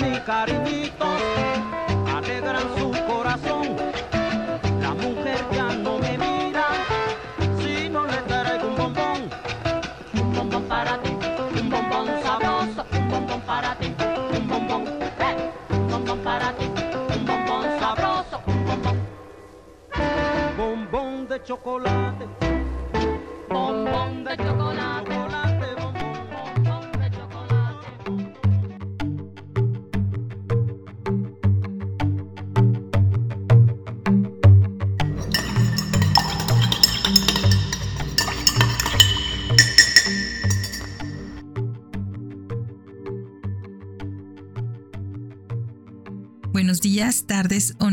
mi cariñito alegran su corazón. La mujer ya no me mira si no le traigo un bombón. Un bombón para ti, un bombón sabroso, un bombón para ti, un bombón, eh, un bombón para ti, un bombón sabroso, un bombón. Bombón de chocolate,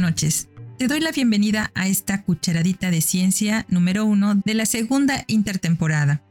noches. Te doy la bienvenida a esta cucharadita de ciencia número uno de la segunda intertemporada.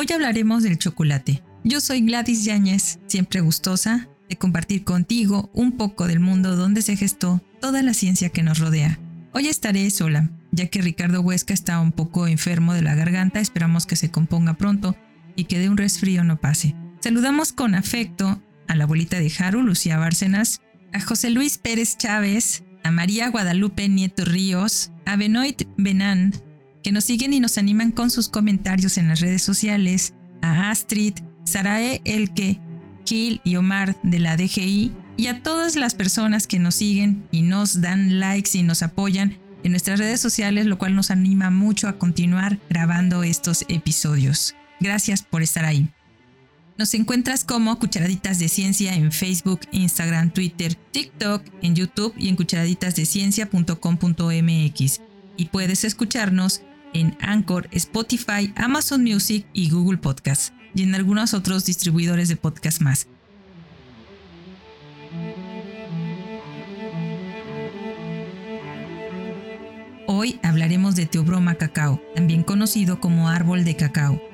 Hoy hablaremos del chocolate. Yo soy Gladys Yáñez, siempre gustosa de compartir contigo un poco del mundo donde se gestó toda la ciencia que nos rodea. Hoy estaré sola, ya que Ricardo Huesca está un poco enfermo de la garganta, esperamos que se componga pronto y que de un resfrío no pase. Saludamos con afecto a la abuelita de Haru, Lucía Bárcenas, a José Luis Pérez Chávez, a María Guadalupe Nieto Ríos, a Benoit Benan, que nos siguen y nos animan con sus comentarios en las redes sociales, a Astrid, Sarae Elke, Gil y Omar de la DGI, y a todas las personas que nos siguen y nos dan likes y nos apoyan en nuestras redes sociales, lo cual nos anima mucho a continuar grabando estos episodios. Gracias por estar ahí. Nos encuentras como Cucharaditas de Ciencia en Facebook, Instagram, Twitter, TikTok, en YouTube y en cucharaditasdeciencia.com.mx. Y puedes escucharnos en Anchor, Spotify, Amazon Music y Google Podcast, y en algunos otros distribuidores de podcast más. Hoy hablaremos de Teobroma cacao, también conocido como árbol de cacao.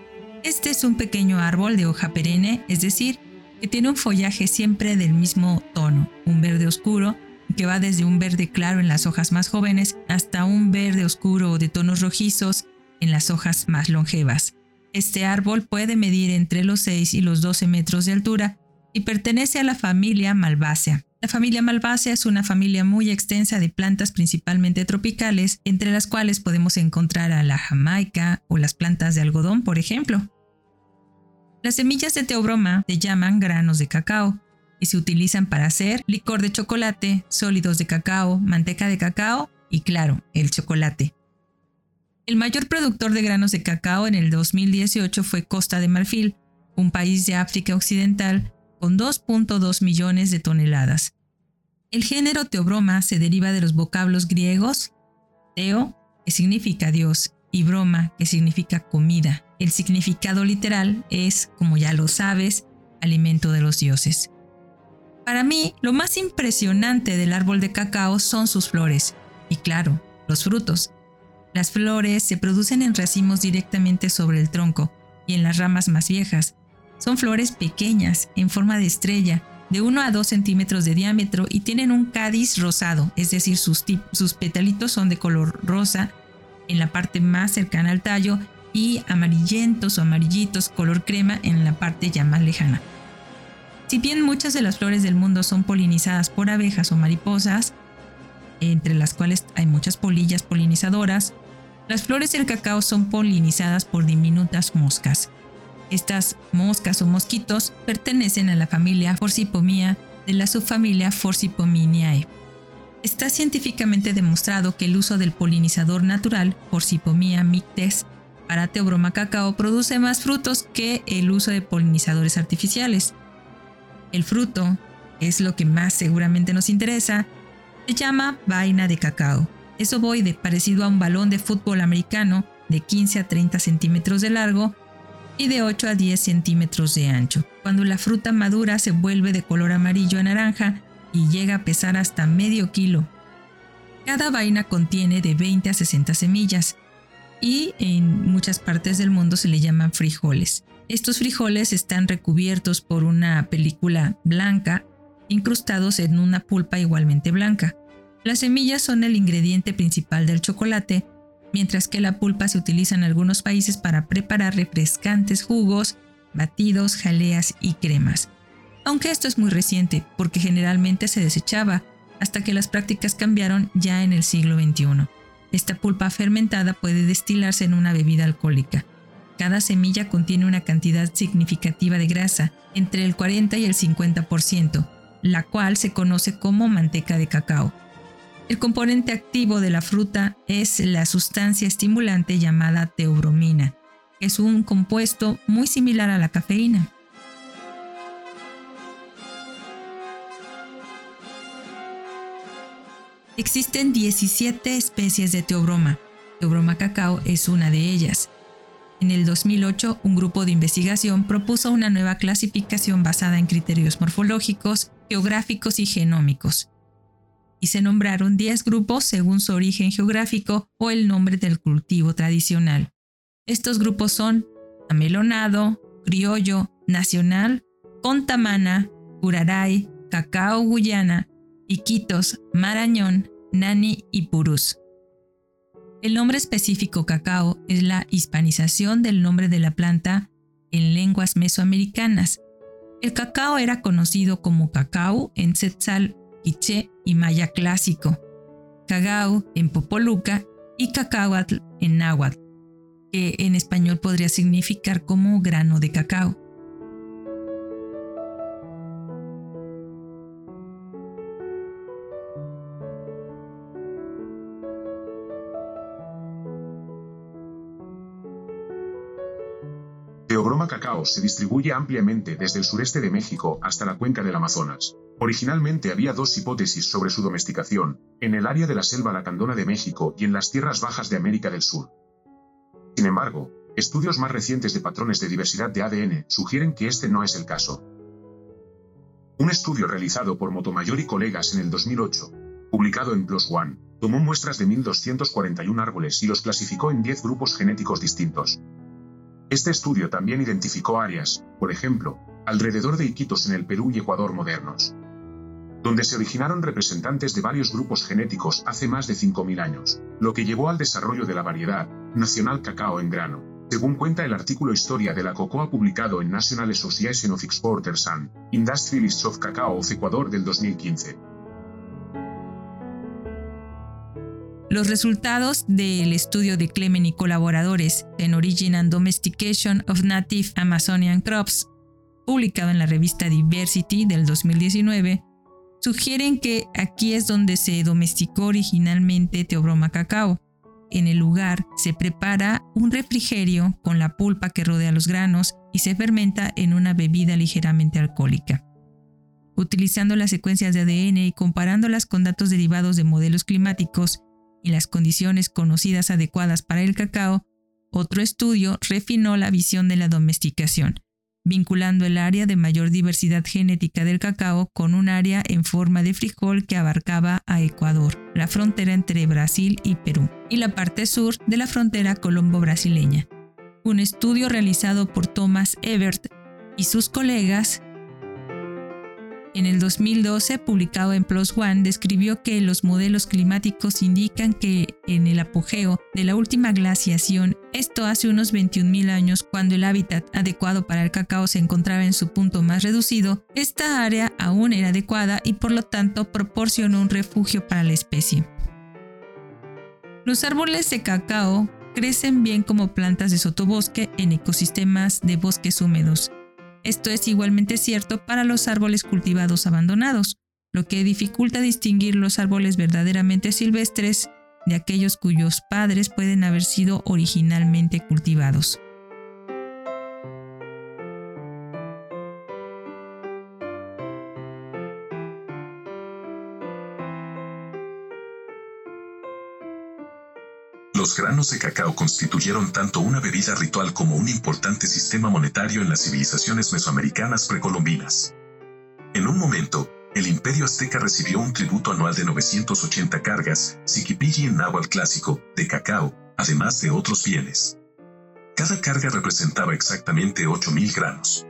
Este es un pequeño árbol de hoja perenne, es decir, que tiene un follaje siempre del mismo tono, un verde oscuro, que va desde un verde claro en las hojas más jóvenes hasta un verde oscuro de tonos rojizos en las hojas más longevas. Este árbol puede medir entre los 6 y los 12 metros de altura y pertenece a la familia Malvaceae. La familia Malvaceae es una familia muy extensa de plantas principalmente tropicales, entre las cuales podemos encontrar a la jamaica o las plantas de algodón, por ejemplo. Las semillas de teobroma se llaman granos de cacao y se utilizan para hacer licor de chocolate, sólidos de cacao, manteca de cacao y, claro, el chocolate. El mayor productor de granos de cacao en el 2018 fue Costa de Marfil, un país de África Occidental con 2.2 millones de toneladas. El género teobroma se deriva de los vocablos griegos teo, que significa Dios, y broma, que significa comida. El significado literal es, como ya lo sabes, alimento de los dioses. Para mí, lo más impresionante del árbol de cacao son sus flores, y claro, los frutos. Las flores se producen en racimos directamente sobre el tronco y en las ramas más viejas. Son flores pequeñas, en forma de estrella, de 1 a 2 centímetros de diámetro y tienen un cádiz rosado, es decir, sus, sus petalitos son de color rosa en la parte más cercana al tallo y amarillentos o amarillitos color crema en la parte ya más lejana. Si bien muchas de las flores del mundo son polinizadas por abejas o mariposas, entre las cuales hay muchas polillas polinizadoras, las flores del cacao son polinizadas por diminutas moscas. Estas moscas o mosquitos pertenecen a la familia Forcipomia de la subfamilia Forcipominiae. Está científicamente demostrado que el uso del polinizador natural Forcipomia mictes para teobroma cacao produce más frutos que el uso de polinizadores artificiales. El fruto, es lo que más seguramente nos interesa, se llama vaina de cacao. Es ovoide, parecido a un balón de fútbol americano de 15 a 30 centímetros de largo y de 8 a 10 centímetros de ancho. Cuando la fruta madura se vuelve de color amarillo a naranja y llega a pesar hasta medio kilo. Cada vaina contiene de 20 a 60 semillas y en muchas partes del mundo se le llaman frijoles. Estos frijoles están recubiertos por una película blanca incrustados en una pulpa igualmente blanca. Las semillas son el ingrediente principal del chocolate, mientras que la pulpa se utiliza en algunos países para preparar refrescantes jugos, batidos, jaleas y cremas. Aunque esto es muy reciente porque generalmente se desechaba, hasta que las prácticas cambiaron ya en el siglo XXI. Esta pulpa fermentada puede destilarse en una bebida alcohólica. Cada semilla contiene una cantidad significativa de grasa, entre el 40 y el 50%, la cual se conoce como manteca de cacao. El componente activo de la fruta es la sustancia estimulante llamada teobromina, es un compuesto muy similar a la cafeína. Existen 17 especies de teobroma. Teobroma cacao es una de ellas. En el 2008, un grupo de investigación propuso una nueva clasificación basada en criterios morfológicos, geográficos y genómicos. Y se nombraron 10 grupos según su origen geográfico o el nombre del cultivo tradicional. Estos grupos son amelonado, criollo, nacional, contamana, curaray, cacao guyana, Iquitos, Marañón, Nani y Purús. El nombre específico cacao es la hispanización del nombre de la planta en lenguas mesoamericanas. El cacao era conocido como cacao en Tzetzal, Quiché y Maya clásico, cagao en Popoluca y cacahuatl en náhuatl, que en español podría significar como grano de cacao. Cacao se distribuye ampliamente desde el sureste de México hasta la cuenca del Amazonas. Originalmente había dos hipótesis sobre su domesticación, en el área de la selva lacandona de México y en las tierras bajas de América del Sur. Sin embargo, estudios más recientes de patrones de diversidad de ADN sugieren que este no es el caso. Un estudio realizado por Motomayor y colegas en el 2008, publicado en PLOS ONE, tomó muestras de 1.241 árboles y los clasificó en 10 grupos genéticos distintos. Este estudio también identificó áreas, por ejemplo, alrededor de Iquitos en el Perú y Ecuador modernos, donde se originaron representantes de varios grupos genéticos hace más de 5.000 años, lo que llevó al desarrollo de la variedad nacional cacao en grano, según cuenta el artículo Historia de la cocoa publicado en National Association of Exporters and Industrialists of Cacao of Ecuador del 2015. Los resultados del estudio de Clemen y colaboradores en Origin and Domestication of Native Amazonian Crops, publicado en la revista Diversity del 2019, sugieren que aquí es donde se domesticó originalmente Teobroma cacao. En el lugar se prepara un refrigerio con la pulpa que rodea los granos y se fermenta en una bebida ligeramente alcohólica. Utilizando las secuencias de ADN y comparándolas con datos derivados de modelos climáticos, y las condiciones conocidas adecuadas para el cacao, otro estudio refinó la visión de la domesticación, vinculando el área de mayor diversidad genética del cacao con un área en forma de frijol que abarcaba a Ecuador, la frontera entre Brasil y Perú, y la parte sur de la frontera colombo-brasileña. Un estudio realizado por Thomas Ebert y sus colegas en el 2012, publicado en PLOS ONE, describió que los modelos climáticos indican que en el apogeo de la última glaciación, esto hace unos 21.000 años, cuando el hábitat adecuado para el cacao se encontraba en su punto más reducido, esta área aún era adecuada y por lo tanto proporcionó un refugio para la especie. Los árboles de cacao crecen bien como plantas de sotobosque en ecosistemas de bosques húmedos, esto es igualmente cierto para los árboles cultivados abandonados, lo que dificulta distinguir los árboles verdaderamente silvestres de aquellos cuyos padres pueden haber sido originalmente cultivados. Los granos de cacao constituyeron tanto una bebida ritual como un importante sistema monetario en las civilizaciones mesoamericanas precolombinas. En un momento, el imperio azteca recibió un tributo anual de 980 cargas, siquipilli en náhuatl clásico, de cacao, además de otros bienes. Cada carga representaba exactamente 8.000 granos.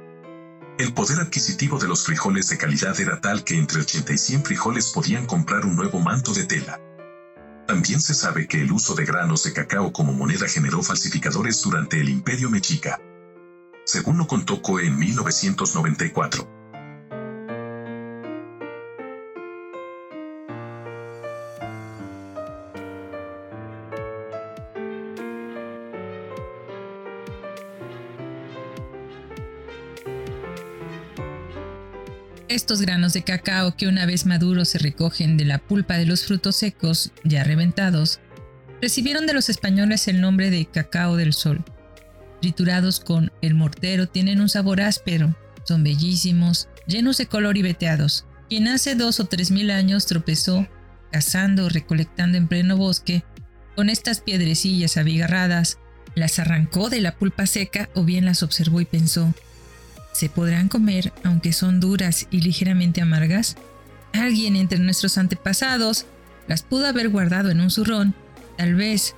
El poder adquisitivo de los frijoles de calidad era tal que entre 80 y 100 frijoles podían comprar un nuevo manto de tela. También se sabe que el uso de granos de cacao como moneda generó falsificadores durante el Imperio Mexica. Según lo contó Coe en 1994. Estos granos de cacao que una vez maduros se recogen de la pulpa de los frutos secos ya reventados, recibieron de los españoles el nombre de cacao del sol. Triturados con el mortero tienen un sabor áspero, son bellísimos, llenos de color y veteados. Quien hace dos o tres mil años tropezó, cazando o recolectando en pleno bosque, con estas piedrecillas abigarradas, las arrancó de la pulpa seca o bien las observó y pensó, ¿se podrán comer aunque son duras y ligeramente amargas? Alguien entre nuestros antepasados las pudo haber guardado en un zurrón, tal vez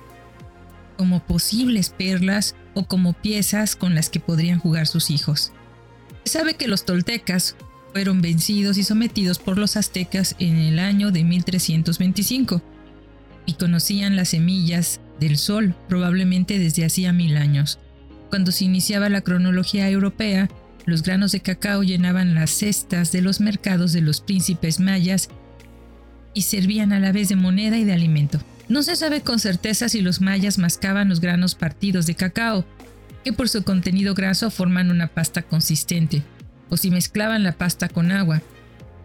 como posibles perlas o como piezas con las que podrían jugar sus hijos. Se sabe que los toltecas fueron vencidos y sometidos por los aztecas en el año de 1325 y conocían las semillas del sol probablemente desde hacía mil años. Cuando se iniciaba la cronología europea, los granos de cacao llenaban las cestas de los mercados de los príncipes mayas y servían a la vez de moneda y de alimento. No se sabe con certeza si los mayas mascaban los granos partidos de cacao, que por su contenido graso forman una pasta consistente, o si mezclaban la pasta con agua.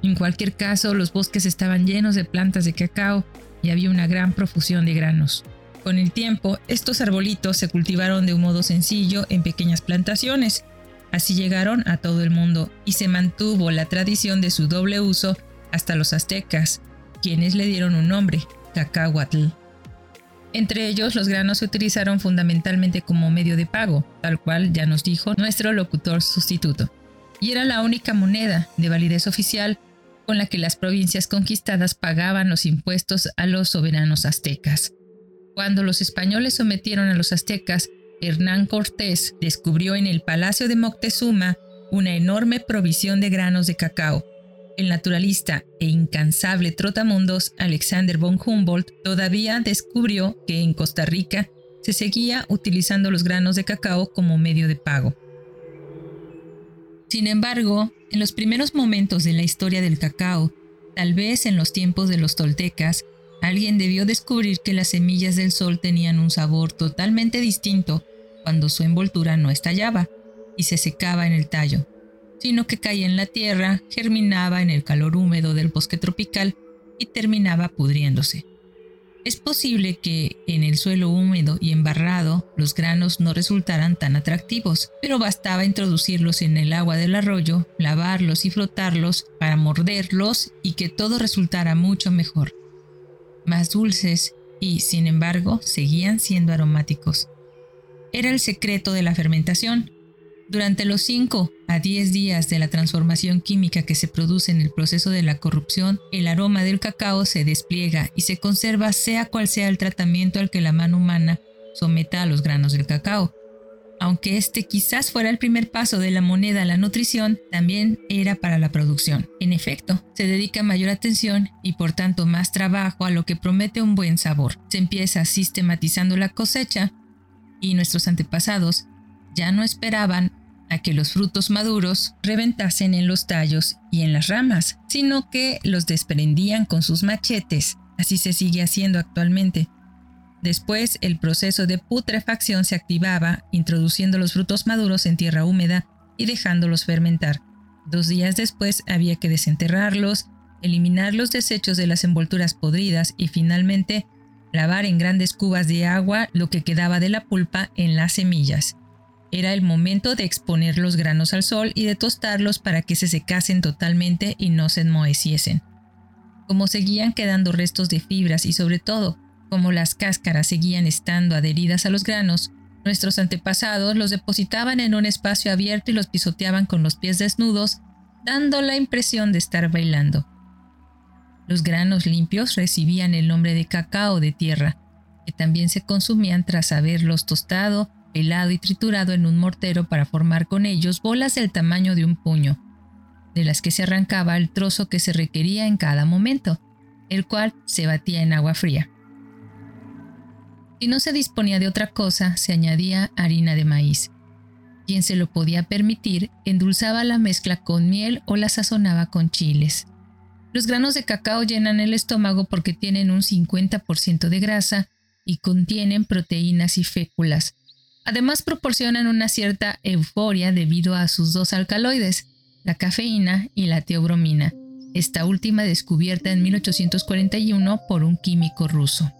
En cualquier caso, los bosques estaban llenos de plantas de cacao y había una gran profusión de granos. Con el tiempo, estos arbolitos se cultivaron de un modo sencillo en pequeñas plantaciones. Así llegaron a todo el mundo y se mantuvo la tradición de su doble uso hasta los aztecas, quienes le dieron un nombre, cacahuatl. Entre ellos, los granos se utilizaron fundamentalmente como medio de pago, tal cual ya nos dijo nuestro locutor sustituto. Y era la única moneda de validez oficial con la que las provincias conquistadas pagaban los impuestos a los soberanos aztecas. Cuando los españoles sometieron a los aztecas, Hernán Cortés descubrió en el Palacio de Moctezuma una enorme provisión de granos de cacao. El naturalista e incansable trotamundos Alexander von Humboldt todavía descubrió que en Costa Rica se seguía utilizando los granos de cacao como medio de pago. Sin embargo, en los primeros momentos de la historia del cacao, tal vez en los tiempos de los toltecas, Alguien debió descubrir que las semillas del sol tenían un sabor totalmente distinto cuando su envoltura no estallaba y se secaba en el tallo, sino que caía en la tierra, germinaba en el calor húmedo del bosque tropical y terminaba pudriéndose. Es posible que en el suelo húmedo y embarrado los granos no resultaran tan atractivos, pero bastaba introducirlos en el agua del arroyo, lavarlos y flotarlos para morderlos y que todo resultara mucho mejor más dulces y, sin embargo, seguían siendo aromáticos. Era el secreto de la fermentación. Durante los 5 a 10 días de la transformación química que se produce en el proceso de la corrupción, el aroma del cacao se despliega y se conserva sea cual sea el tratamiento al que la mano humana someta a los granos del cacao. Aunque este quizás fuera el primer paso de la moneda a la nutrición, también era para la producción. En efecto, se dedica mayor atención y por tanto más trabajo a lo que promete un buen sabor. Se empieza sistematizando la cosecha y nuestros antepasados ya no esperaban a que los frutos maduros reventasen en los tallos y en las ramas, sino que los desprendían con sus machetes. Así se sigue haciendo actualmente. Después, el proceso de putrefacción se activaba, introduciendo los frutos maduros en tierra húmeda y dejándolos fermentar. Dos días después había que desenterrarlos, eliminar los desechos de las envolturas podridas y finalmente lavar en grandes cubas de agua lo que quedaba de la pulpa en las semillas. Era el momento de exponer los granos al sol y de tostarlos para que se secasen totalmente y no se enmoheciesen. Como seguían quedando restos de fibras y sobre todo como las cáscaras seguían estando adheridas a los granos, nuestros antepasados los depositaban en un espacio abierto y los pisoteaban con los pies desnudos, dando la impresión de estar bailando. Los granos limpios recibían el nombre de cacao de tierra, que también se consumían tras haberlos tostado, pelado y triturado en un mortero para formar con ellos bolas del tamaño de un puño, de las que se arrancaba el trozo que se requería en cada momento, el cual se batía en agua fría. Si no se disponía de otra cosa, se añadía harina de maíz. Quien se lo podía permitir, endulzaba la mezcla con miel o la sazonaba con chiles. Los granos de cacao llenan el estómago porque tienen un 50% de grasa y contienen proteínas y féculas. Además proporcionan una cierta euforia debido a sus dos alcaloides, la cafeína y la teobromina, esta última descubierta en 1841 por un químico ruso.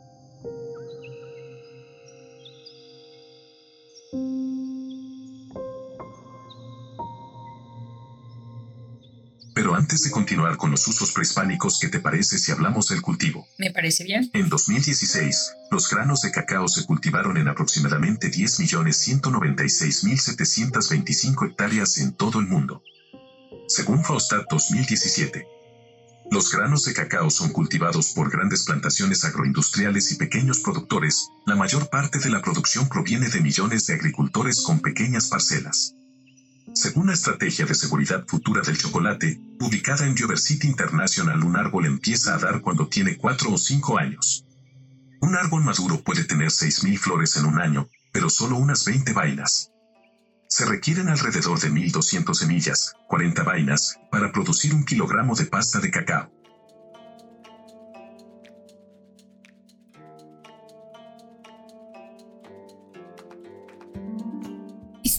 Pero antes de continuar con los usos prehispánicos, ¿qué te parece si hablamos del cultivo? Me parece bien. En 2016, los granos de cacao se cultivaron en aproximadamente 10.196.725 hectáreas en todo el mundo. Según Frostat 2017, los granos de cacao son cultivados por grandes plantaciones agroindustriales y pequeños productores. La mayor parte de la producción proviene de millones de agricultores con pequeñas parcelas. Según la Estrategia de Seguridad Futura del Chocolate, publicada en Diversity International, un árbol empieza a dar cuando tiene 4 o 5 años. Un árbol maduro puede tener 6.000 flores en un año, pero solo unas 20 vainas. Se requieren alrededor de 1.200 semillas, 40 vainas, para producir un kilogramo de pasta de cacao.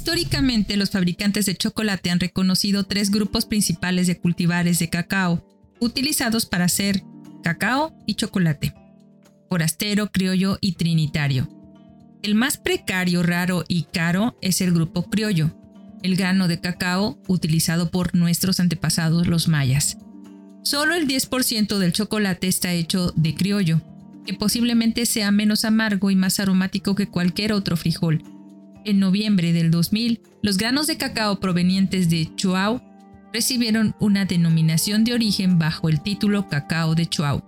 Históricamente, los fabricantes de chocolate han reconocido tres grupos principales de cultivares de cacao, utilizados para hacer cacao y chocolate: forastero, criollo y trinitario. El más precario, raro y caro es el grupo criollo, el grano de cacao utilizado por nuestros antepasados los mayas. Solo el 10% del chocolate está hecho de criollo, que posiblemente sea menos amargo y más aromático que cualquier otro frijol, en noviembre del 2000, los granos de cacao provenientes de Chuao recibieron una denominación de origen bajo el título Cacao de Chuao.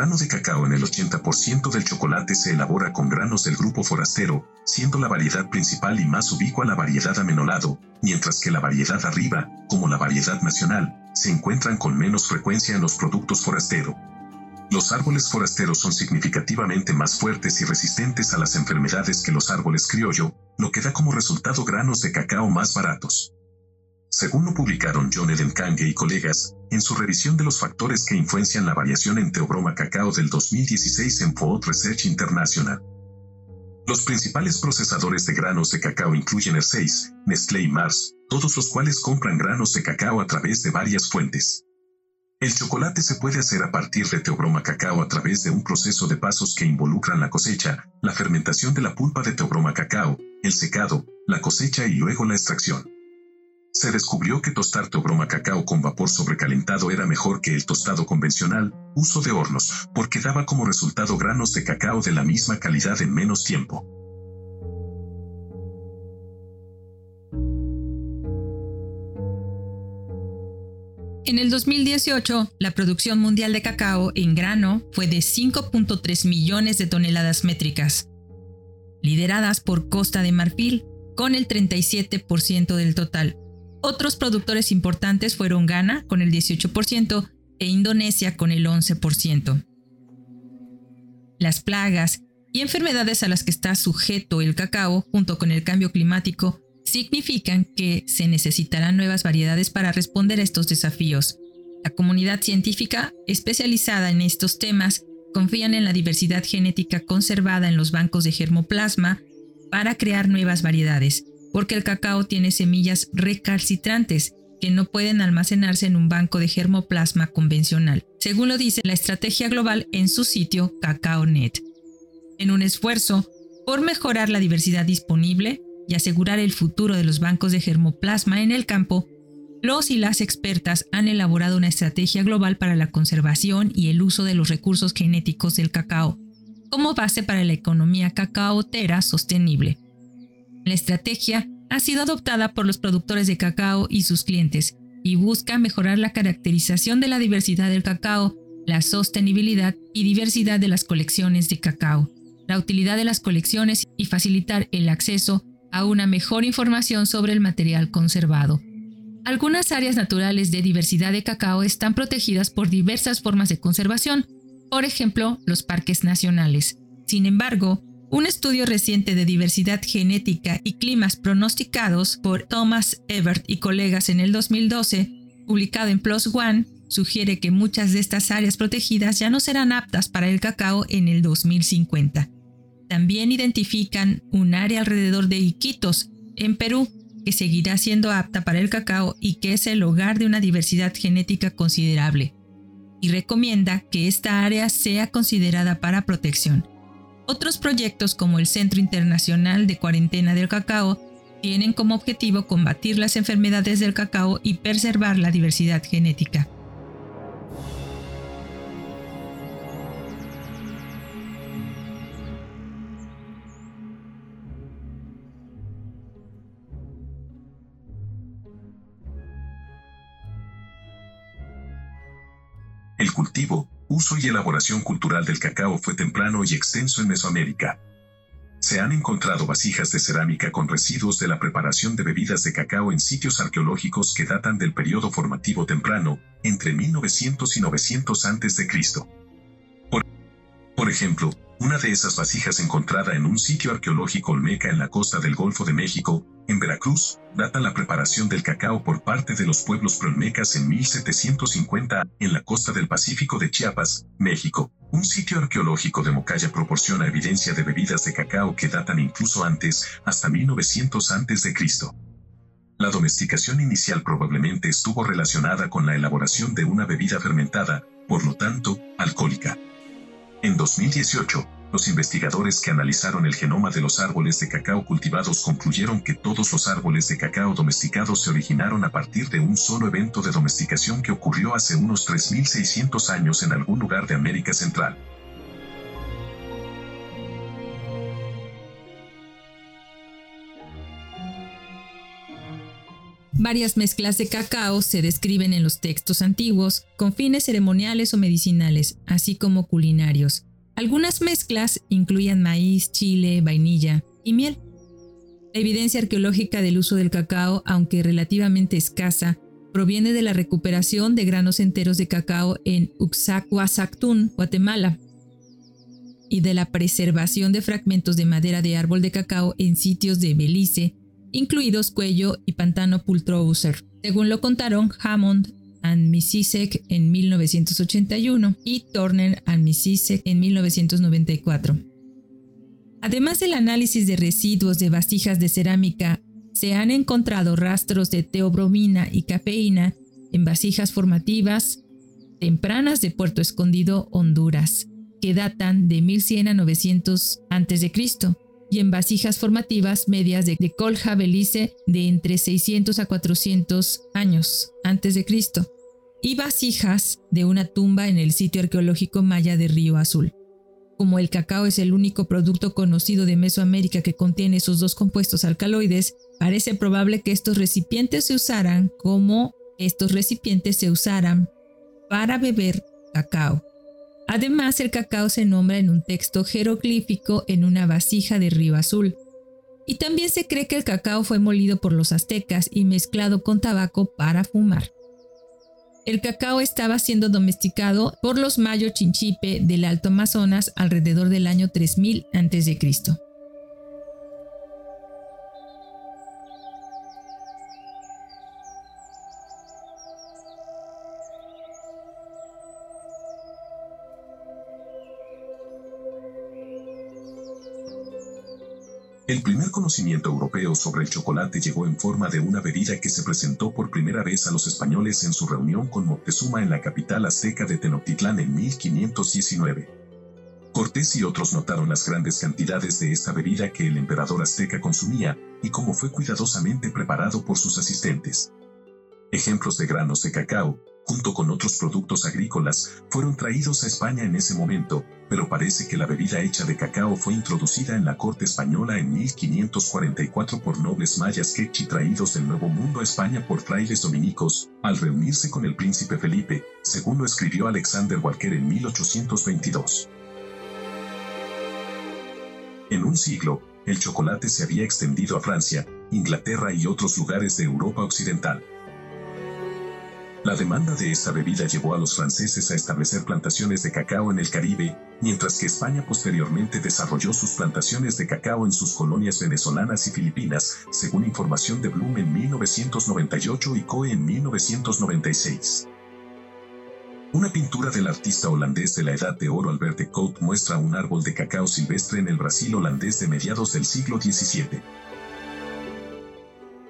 Grano de cacao en el 80% del chocolate se elabora con granos del grupo forastero, siendo la variedad principal y más ubicua la variedad amenolado, mientras que la variedad arriba, como la variedad nacional, se encuentran con menos frecuencia en los productos forastero. Los árboles forasteros son significativamente más fuertes y resistentes a las enfermedades que los árboles criollo, lo que da como resultado granos de cacao más baratos. Según lo publicaron John Eden Kange y colegas, en su revisión de los factores que influencian la variación en Teobroma cacao del 2016 en Food Research International. Los principales procesadores de granos de cacao incluyen el 6, Nestlé y Mars, todos los cuales compran granos de cacao a través de varias fuentes. El chocolate se puede hacer a partir de teobroma cacao a través de un proceso de pasos que involucran la cosecha, la fermentación de la pulpa de teobroma cacao, el secado, la cosecha y luego la extracción. Se descubrió que tostar teobroma cacao con vapor sobrecalentado era mejor que el tostado convencional, uso de hornos, porque daba como resultado granos de cacao de la misma calidad en menos tiempo. En el 2018, la producción mundial de cacao en grano fue de 5.3 millones de toneladas métricas, lideradas por Costa de Marfil, con el 37% del total. Otros productores importantes fueron Ghana con el 18% e Indonesia con el 11%. Las plagas y enfermedades a las que está sujeto el cacao, junto con el cambio climático, significan que se necesitarán nuevas variedades para responder a estos desafíos. La comunidad científica especializada en estos temas confían en la diversidad genética conservada en los bancos de germoplasma para crear nuevas variedades, porque el cacao tiene semillas recalcitrantes que no pueden almacenarse en un banco de germoplasma convencional, según lo dice la estrategia global en su sitio CacaoNet. En un esfuerzo por mejorar la diversidad disponible y asegurar el futuro de los bancos de germoplasma en el campo, los y las expertas han elaborado una estrategia global para la conservación y el uso de los recursos genéticos del cacao, como base para la economía cacaotera sostenible. La estrategia ha sido adoptada por los productores de cacao y sus clientes y busca mejorar la caracterización de la diversidad del cacao, la sostenibilidad y diversidad de las colecciones de cacao, la utilidad de las colecciones y facilitar el acceso a una mejor información sobre el material conservado. Algunas áreas naturales de diversidad de cacao están protegidas por diversas formas de conservación, por ejemplo, los parques nacionales. Sin embargo, un estudio reciente de diversidad genética y climas pronosticados por Thomas Ebert y colegas en el 2012, publicado en PLOS ONE, sugiere que muchas de estas áreas protegidas ya no serán aptas para el cacao en el 2050. También identifican un área alrededor de Iquitos, en Perú, que seguirá siendo apta para el cacao y que es el hogar de una diversidad genética considerable, y recomienda que esta área sea considerada para protección. Otros proyectos como el Centro Internacional de Cuarentena del Cacao tienen como objetivo combatir las enfermedades del cacao y preservar la diversidad genética. El cultivo, uso y elaboración cultural del cacao fue temprano y extenso en Mesoamérica. Se han encontrado vasijas de cerámica con residuos de la preparación de bebidas de cacao en sitios arqueológicos que datan del periodo formativo temprano, entre 1900 y 900 a.C. Por, por ejemplo, una de esas vasijas encontrada en un sitio arqueológico olmeca en la costa del Golfo de México, en Veracruz, data la preparación del cacao por parte de los pueblos preolmecas en 1750 en la costa del Pacífico de Chiapas, México. Un sitio arqueológico de Mocaya proporciona evidencia de bebidas de cacao que datan incluso antes, hasta 1900 a.C. La domesticación inicial probablemente estuvo relacionada con la elaboración de una bebida fermentada, por lo tanto, alcohólica. En 2018, los investigadores que analizaron el genoma de los árboles de cacao cultivados concluyeron que todos los árboles de cacao domesticados se originaron a partir de un solo evento de domesticación que ocurrió hace unos 3.600 años en algún lugar de América Central. Varias mezclas de cacao se describen en los textos antiguos con fines ceremoniales o medicinales, así como culinarios. Algunas mezclas incluían maíz, chile, vainilla y miel. La evidencia arqueológica del uso del cacao, aunque relativamente escasa, proviene de la recuperación de granos enteros de cacao en Uxacuazactún, Guatemala, y de la preservación de fragmentos de madera de árbol de cacao en sitios de Belice, incluidos Cuello y Pantano Pultrouser, según lo contaron Hammond and Misisek en 1981 y Turner and Misisek en 1994. Además del análisis de residuos de vasijas de cerámica, se han encontrado rastros de teobromina y cafeína en vasijas formativas tempranas de Puerto Escondido, Honduras, que datan de 1100 a 900 a.C y en vasijas formativas medias de, colja belice de entre 600 a 400 años antes de Cristo y vasijas de una tumba en el sitio arqueológico maya de Río Azul. Como el cacao es el único producto conocido de Mesoamérica que contiene esos dos compuestos alcaloides, parece probable que estos recipientes se usaran como estos recipientes se usaran para beber cacao. Además, el cacao se nombra en un texto jeroglífico en una vasija de río azul. Y también se cree que el cacao fue molido por los aztecas y mezclado con tabaco para fumar. El cacao estaba siendo domesticado por los mayo chinchipe del Alto Amazonas alrededor del año 3000 a.C. El primer conocimiento europeo sobre el chocolate llegó en forma de una bebida que se presentó por primera vez a los españoles en su reunión con Moctezuma en la capital azteca de Tenochtitlán en 1519. Cortés y otros notaron las grandes cantidades de esta bebida que el emperador azteca consumía y cómo fue cuidadosamente preparado por sus asistentes. Ejemplos de granos de cacao, junto con otros productos agrícolas, fueron traídos a España en ese momento, pero parece que la bebida hecha de cacao fue introducida en la corte española en 1544 por nobles mayas quechi traídos del Nuevo Mundo a España por frailes dominicos, al reunirse con el príncipe Felipe, según lo escribió Alexander Walker en 1822. En un siglo, el chocolate se había extendido a Francia, Inglaterra y otros lugares de Europa Occidental. La demanda de esta bebida llevó a los franceses a establecer plantaciones de cacao en el Caribe, mientras que España posteriormente desarrolló sus plantaciones de cacao en sus colonias venezolanas y filipinas, según información de Bloom en 1998 y Coe en 1996. Una pintura del artista holandés de la Edad de Oro Albert de Cout muestra un árbol de cacao silvestre en el Brasil holandés de mediados del siglo XVII.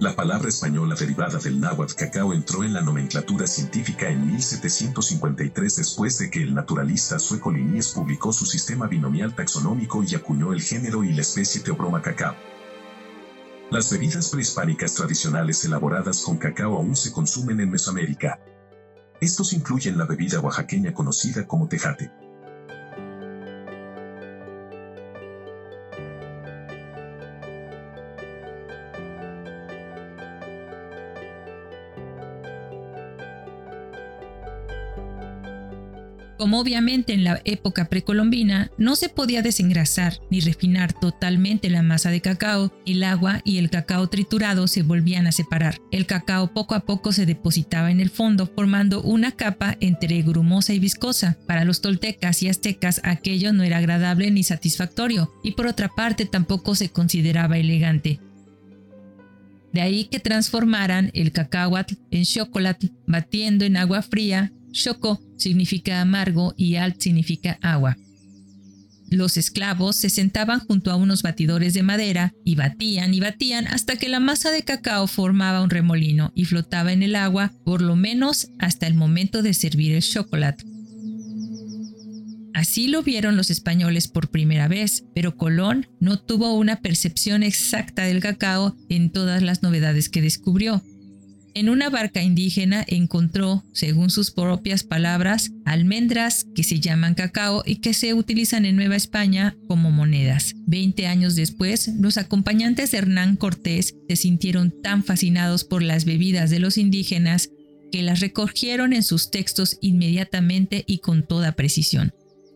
La palabra española derivada del náhuatl cacao entró en la nomenclatura científica en 1753 después de que el naturalista sueco Linnaeus publicó su sistema binomial taxonómico y acuñó el género y la especie Theobroma cacao. Las bebidas prehispánicas tradicionales elaboradas con cacao aún se consumen en Mesoamérica. Estos incluyen la bebida oaxaqueña conocida como tejate. Como obviamente en la época precolombina no se podía desengrasar ni refinar totalmente la masa de cacao, el agua y el cacao triturado se volvían a separar. El cacao poco a poco se depositaba en el fondo formando una capa entre grumosa y viscosa. Para los toltecas y aztecas aquello no era agradable ni satisfactorio y por otra parte tampoco se consideraba elegante. De ahí que transformaran el cacao en chocolate batiendo en agua fría Shoko significa amargo y Alt significa agua. Los esclavos se sentaban junto a unos batidores de madera y batían y batían hasta que la masa de cacao formaba un remolino y flotaba en el agua por lo menos hasta el momento de servir el chocolate. Así lo vieron los españoles por primera vez, pero Colón no tuvo una percepción exacta del cacao en todas las novedades que descubrió, en una barca indígena encontró, según sus propias palabras, almendras que se llaman cacao y que se utilizan en Nueva España como monedas. Veinte años después, los acompañantes de Hernán Cortés se sintieron tan fascinados por las bebidas de los indígenas que las recogieron en sus textos inmediatamente y con toda precisión.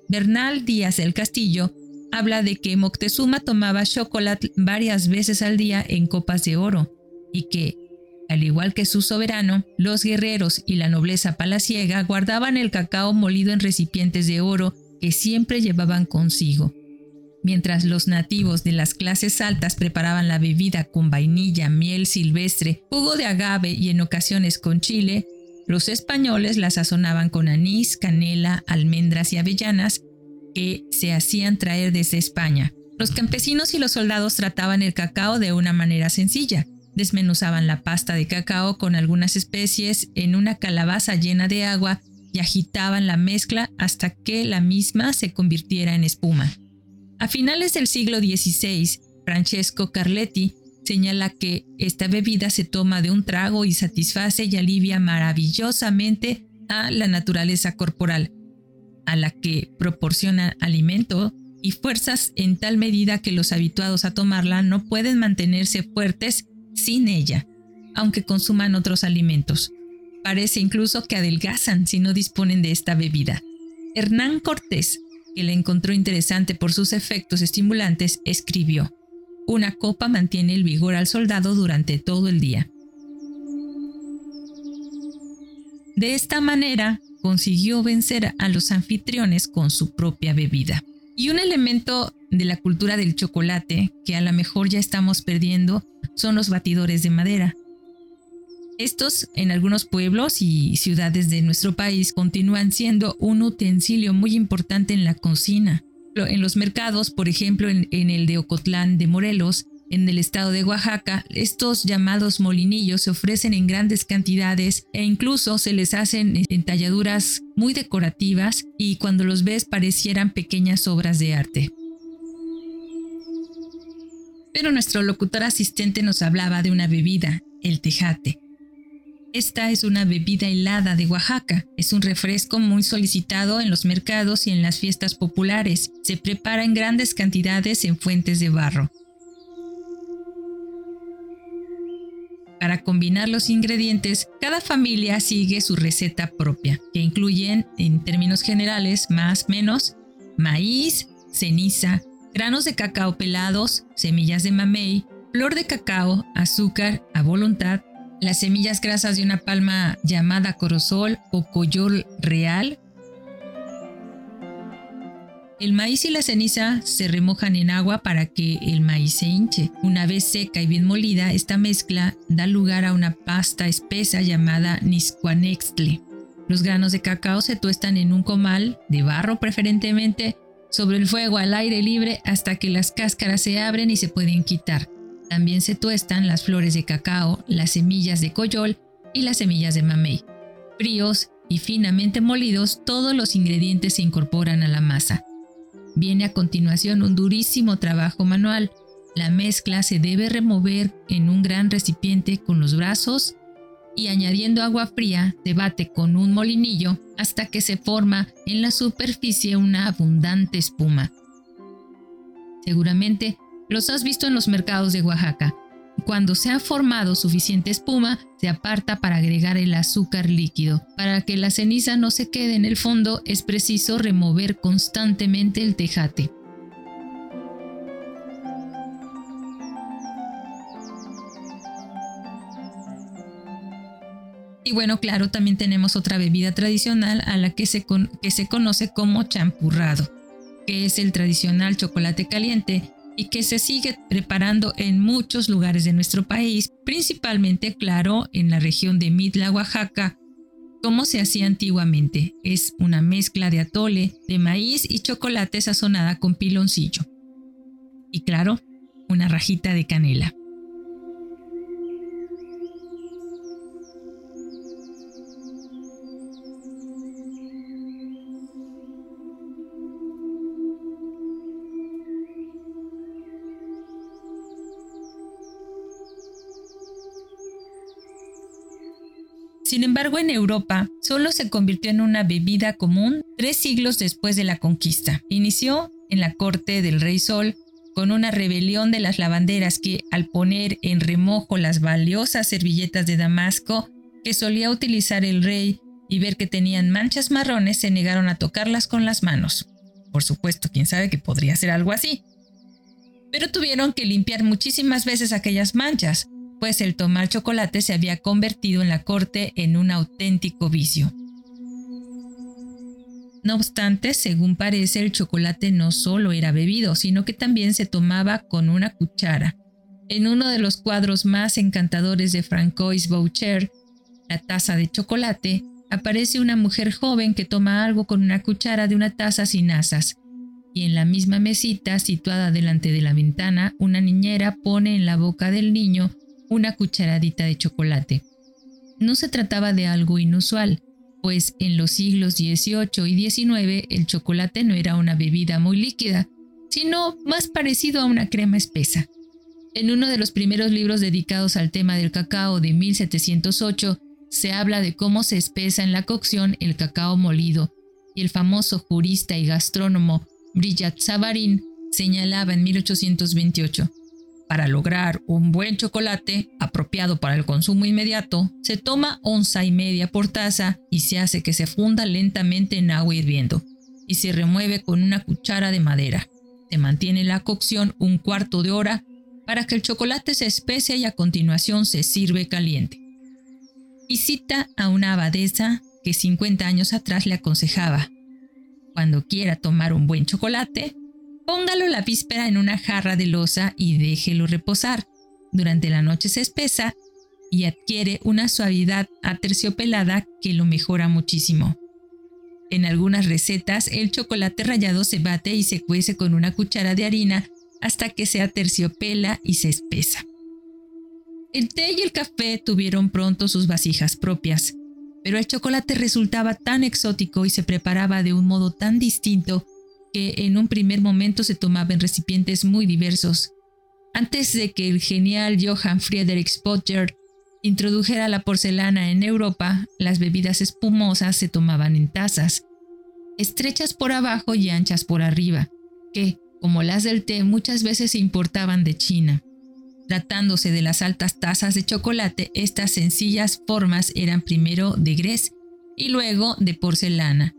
Bernal Díaz del Castillo habla de que Moctezuma tomaba chocolate varias veces al día en copas de oro y que al igual que su soberano, los guerreros y la nobleza palaciega guardaban el cacao molido en recipientes de oro que siempre llevaban consigo. Mientras los nativos de las clases altas preparaban la bebida con vainilla, miel silvestre, jugo de agave y en ocasiones con chile, los españoles la sazonaban con anís, canela, almendras y avellanas que se hacían traer desde España. Los campesinos y los soldados trataban el cacao de una manera sencilla, Desmenuzaban la pasta de cacao con algunas especies en una calabaza llena de agua y agitaban la mezcla hasta que la misma se convirtiera en espuma. A finales del siglo XVI, Francesco Carletti señala que esta bebida se toma de un trago y satisface y alivia maravillosamente a la naturaleza corporal, a la que proporciona alimento y fuerzas en tal medida que los habituados a tomarla no pueden mantenerse fuertes sin ella, aunque consuman otros alimentos. Parece incluso que adelgazan si no disponen de esta bebida. Hernán Cortés, que la encontró interesante por sus efectos estimulantes, escribió, Una copa mantiene el vigor al soldado durante todo el día. De esta manera, consiguió vencer a los anfitriones con su propia bebida. Y un elemento de la cultura del chocolate que a lo mejor ya estamos perdiendo son los batidores de madera. Estos en algunos pueblos y ciudades de nuestro país continúan siendo un utensilio muy importante en la cocina. En los mercados, por ejemplo en, el de Ocotlán de Morelos, en el estado de Oaxaca, estos llamados molinillos se ofrecen en grandes cantidades e incluso se les hacen entalladuras muy decorativas y cuando los ves parecieran pequeñas obras de arte. Pero nuestro locutor asistente nos hablaba de una bebida, el tejate. Esta es una bebida helada de Oaxaca. Es un refresco muy solicitado en los mercados y en las fiestas populares. Se prepara en grandes cantidades en fuentes de barro. Para combinar los ingredientes, cada familia sigue su receta propia, que incluyen, en términos generales, más menos, maíz, ceniza, granos de cacao pelados, semillas de mamey, flor de cacao, azúcar a voluntad, las semillas grasas de una palma llamada corozol o coyol real. El maíz y la ceniza se remojan en agua para que el maíz se hinche. Una vez seca y bien molida, esta mezcla da lugar a una pasta espesa llamada niscuanextle. Los granos de cacao se tuestan en un comal, de barro preferentemente, sobre el fuego al aire libre hasta que las cáscaras se abren y se pueden quitar. También se tuestan las flores de cacao, las semillas de coyol y las semillas de mamey. Fríos y finamente molidos, todos los ingredientes se incorporan a la masa. Viene a continuación un durísimo trabajo manual. La mezcla se debe remover en un gran recipiente con los brazos y añadiendo agua fría se bate con un molinillo hasta que se forma en la superficie una abundante espuma. Seguramente los has visto en los mercados de Oaxaca. Cuando se ha formado suficiente espuma, se aparta para agregar el azúcar líquido. Para que la ceniza no se quede en el fondo, es preciso remover constantemente el tejate. Y bueno, claro, también tenemos otra bebida tradicional a la que se, que se conoce como champurrado, que es el tradicional chocolate caliente y que se sigue preparando en muchos lugares de nuestro país, principalmente, claro, en la región de Mitla, Oaxaca, como se hacía antiguamente. Es una mezcla de atole, de maíz y chocolate sazonada con piloncillo. Y claro, una rajita de canela. Sin embargo, en Europa solo se convirtió en una bebida común tres siglos después de la conquista. Inició en la corte del rey Sol con una rebelión de las lavanderas que, al poner en remojo las valiosas servilletas de Damasco que solía utilizar el rey y ver que tenían manchas marrones, se negaron a tocarlas con las manos. Por supuesto, quién sabe que podría ser algo así. Pero tuvieron que limpiar muchísimas veces aquellas manchas, pues el tomar chocolate se había convertido en la corte en un auténtico vicio. No obstante, según parece, el chocolate no solo era bebido, sino que también se tomaba con una cuchara. En uno de los cuadros más encantadores de Francois Boucher, La taza de chocolate, aparece una mujer joven que toma algo con una cuchara de una taza sin asas, y en la misma mesita situada delante de la ventana, una niñera pone en la boca del niño una cucharadita de chocolate. No se trataba de algo inusual, pues en los siglos XVIII y XIX el chocolate no era una bebida muy líquida, sino más parecido a una crema espesa. En uno de los primeros libros dedicados al tema del cacao de 1708, se habla de cómo se espesa en la cocción el cacao molido, y el famoso jurista y gastrónomo Brillat Savarin señalaba en 1828 para lograr un buen chocolate apropiado para el consumo inmediato, se toma onza y media por taza y se hace que se funda lentamente en agua hirviendo y se remueve con una cuchara de madera. Se mantiene la cocción un cuarto de hora para que el chocolate se espese y a continuación se sirve caliente. Y cita a una abadesa que 50 años atrás le aconsejaba, cuando quiera tomar un buen chocolate, Póngalo la víspera en una jarra de losa y déjelo reposar. Durante la noche se espesa y adquiere una suavidad aterciopelada que lo mejora muchísimo. En algunas recetas el chocolate rallado se bate y se cuece con una cuchara de harina hasta que se aterciopela y se espesa. El té y el café tuvieron pronto sus vasijas propias, pero el chocolate resultaba tan exótico y se preparaba de un modo tan distinto que en un primer momento se tomaba en recipientes muy diversos. Antes de que el genial Johann Friedrich Spotger introdujera la porcelana en Europa, las bebidas espumosas se tomaban en tazas, estrechas por abajo y anchas por arriba, que, como las del té, muchas veces se importaban de China. Tratándose de las altas tazas de chocolate, estas sencillas formas eran primero de grés y luego de porcelana,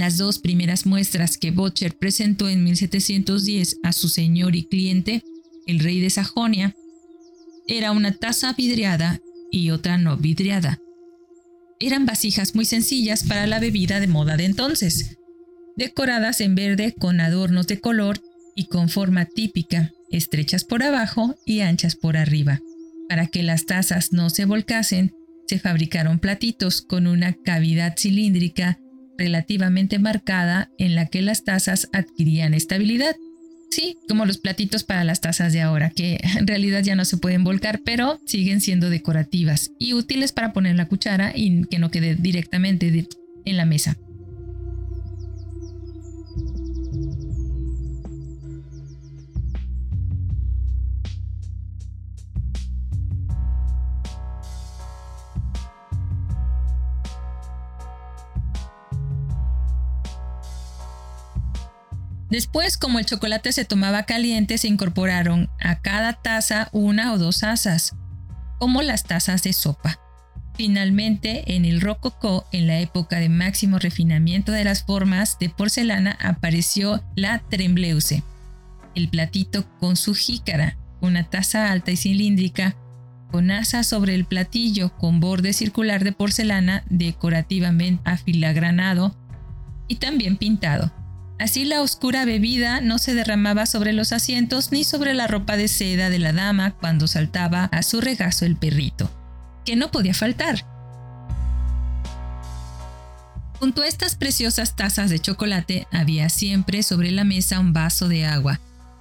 las dos primeras muestras que Bocher presentó en 1710 a su señor y cliente, el rey de Sajonia, era una taza vidriada y otra no vidriada. Eran vasijas muy sencillas para la bebida de moda de entonces, decoradas en verde con adornos de color y con forma típica, estrechas por abajo y anchas por arriba. Para que las tazas no se volcasen, se fabricaron platitos con una cavidad cilíndrica relativamente marcada en la que las tazas adquirían estabilidad. Sí, como los platitos para las tazas de ahora, que en realidad ya no se pueden volcar, pero siguen siendo decorativas y útiles para poner la cuchara y que no quede directamente en la mesa. Después, como el chocolate se tomaba caliente, se incorporaron a cada taza una o dos asas, como las tazas de sopa. Finalmente, en el rococó, en la época de máximo refinamiento de las formas de porcelana, apareció la trembleuse, el platito con su jícara, una taza alta y cilíndrica, con asa sobre el platillo con borde circular de porcelana decorativamente afilagranado y también pintado. Así la oscura bebida no se derramaba sobre los asientos ni sobre la ropa de seda de la dama cuando saltaba a su regazo el perrito, que no podía faltar. Junto a estas preciosas tazas de chocolate había siempre sobre la mesa un vaso de agua.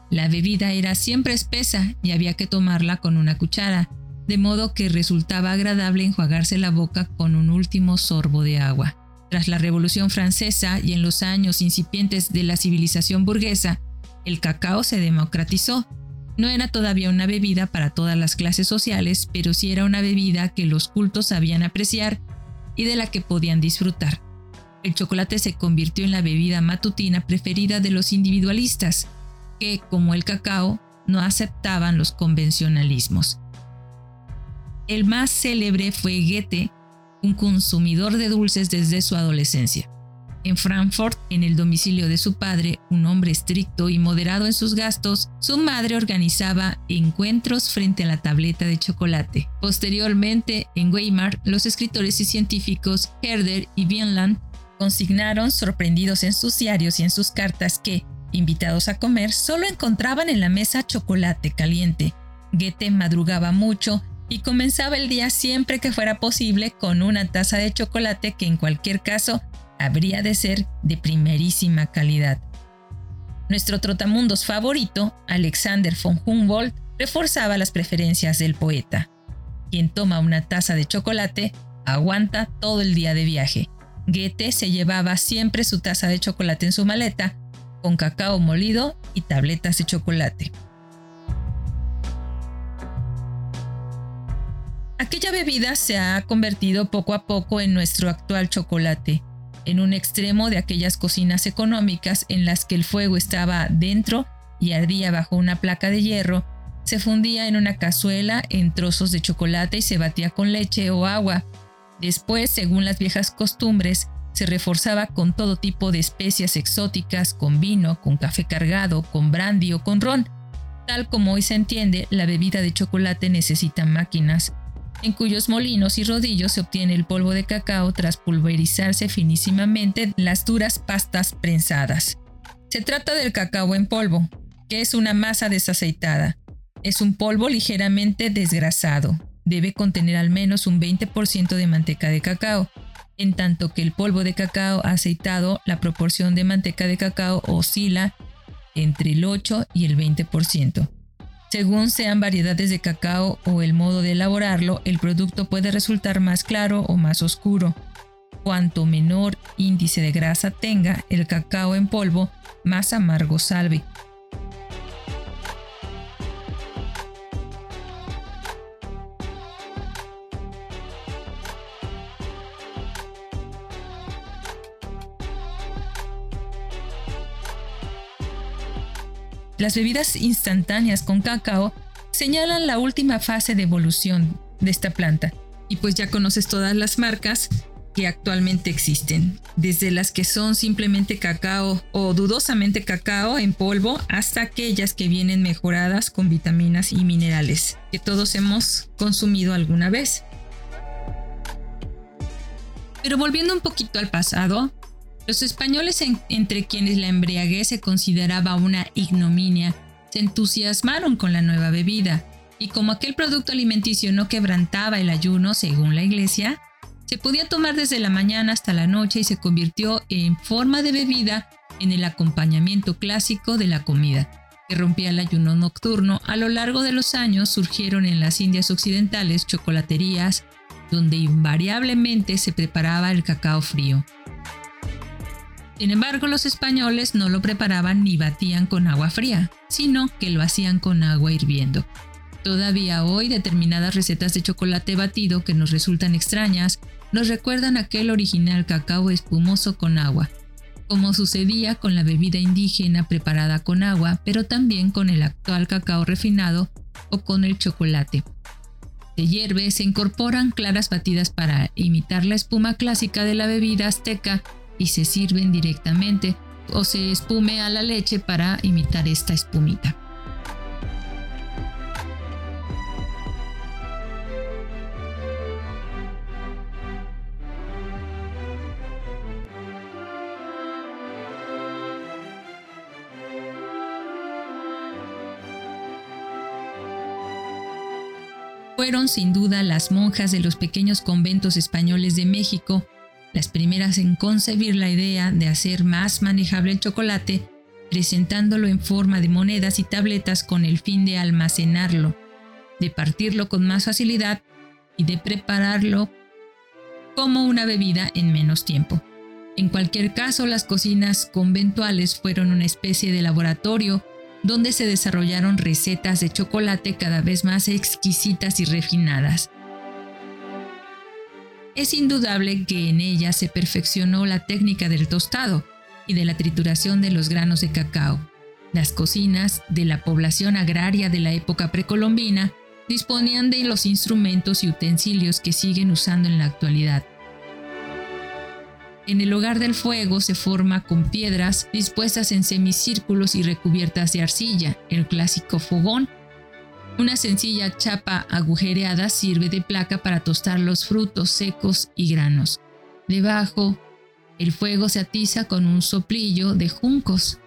La bebida era siempre espesa y había que tomarla con una cuchara, de modo que resultaba agradable enjuagarse la boca con un último sorbo de agua. Tras la Revolución Francesa y en los años incipientes de la civilización burguesa, el cacao se democratizó. No era todavía una bebida para todas las clases sociales, pero sí era una bebida que los cultos sabían apreciar y de la que podían disfrutar. El chocolate se convirtió en la bebida matutina preferida de los individualistas, que, como el cacao, no aceptaban los convencionalismos. El más célebre fue Goethe, un consumidor de dulces desde su adolescencia. En Frankfurt, en el domicilio de su padre, un hombre estricto y moderado en sus gastos, su madre organizaba encuentros frente a la tableta de chocolate. Posteriormente, en Weimar, los escritores y científicos Herder y Wienland consignaron, sorprendidos en sus diarios y en sus cartas, que, invitados a comer, solo encontraban en la mesa chocolate caliente. Goethe madrugaba mucho y comenzaba el día siempre que fuera posible con una taza de chocolate que en cualquier caso habría de ser de primerísima calidad. Nuestro trotamundos favorito, Alexander von Humboldt, reforzaba las preferencias del poeta. Quien toma una taza de chocolate aguanta todo el día de viaje. Goethe se llevaba siempre su taza de chocolate en su maleta, con cacao molido y tabletas de chocolate. Aquella bebida se ha convertido poco a poco en nuestro actual chocolate, en un extremo de aquellas cocinas económicas en las que el fuego estaba dentro y ardía bajo una placa de hierro, se fundía en una cazuela en trozos de chocolate y se batía con leche o agua. Después, según las viejas costumbres, se reforzaba con todo tipo de especias exóticas, con vino, con café cargado, con brandy o con ron. Tal como hoy se entiende, la bebida de chocolate necesita máquinas en cuyos molinos y rodillos se obtiene el polvo de cacao tras pulverizarse finísimamente las duras pastas prensadas. Se trata del cacao en polvo, que es una masa desaceitada. Es un polvo ligeramente desgrasado. Debe contener al menos un 20% de manteca de cacao, en tanto que el polvo de cacao aceitado, la proporción de manteca de cacao oscila entre el 8 y el 20%. Según sean variedades de cacao o el modo de elaborarlo, el producto puede resultar más claro o más oscuro. Cuanto menor índice de grasa tenga el cacao en polvo, más amargo salve. Las bebidas instantáneas con cacao señalan la última fase de evolución de esta planta. Y pues ya conoces todas las marcas que actualmente existen, desde las que son simplemente cacao o dudosamente cacao en polvo hasta aquellas que vienen mejoradas con vitaminas y minerales, que todos hemos consumido alguna vez. Pero volviendo un poquito al pasado, los españoles, entre quienes la embriaguez se consideraba una ignominia, se entusiasmaron con la nueva bebida. Y como aquel producto alimenticio no quebrantaba el ayuno según la iglesia, se podía tomar desde la mañana hasta la noche y se convirtió en forma de bebida en el acompañamiento clásico de la comida, que rompía el ayuno nocturno. A lo largo de los años surgieron en las Indias occidentales chocolaterías donde invariablemente se preparaba el cacao frío. Sin embargo, los españoles no lo preparaban ni batían con agua fría, sino que lo hacían con agua hirviendo. Todavía hoy determinadas recetas de chocolate batido que nos resultan extrañas nos recuerdan aquel original cacao espumoso con agua, como sucedía con la bebida indígena preparada con agua, pero también con el actual cacao refinado o con el chocolate. Se hierve, se incorporan claras batidas para imitar la espuma clásica de la bebida azteca y se sirven directamente o se espume a la leche para imitar esta espumita. Fueron sin duda las monjas de los pequeños conventos españoles de México las primeras en concebir la idea de hacer más manejable el chocolate, presentándolo en forma de monedas y tabletas con el fin de almacenarlo, de partirlo con más facilidad y de prepararlo como una bebida en menos tiempo. En cualquier caso, las cocinas conventuales fueron una especie de laboratorio donde se desarrollaron recetas de chocolate cada vez más exquisitas y refinadas. Es indudable que en ella se perfeccionó la técnica del tostado y de la trituración de los granos de cacao. Las cocinas de la población agraria de la época precolombina disponían de los instrumentos y utensilios que siguen usando en la actualidad. En el hogar del fuego se forma con piedras dispuestas en semicírculos y recubiertas de arcilla, el clásico fogón, una sencilla chapa agujereada sirve de placa para tostar los frutos secos y granos. Debajo, el fuego se atiza con un soplillo de juncos.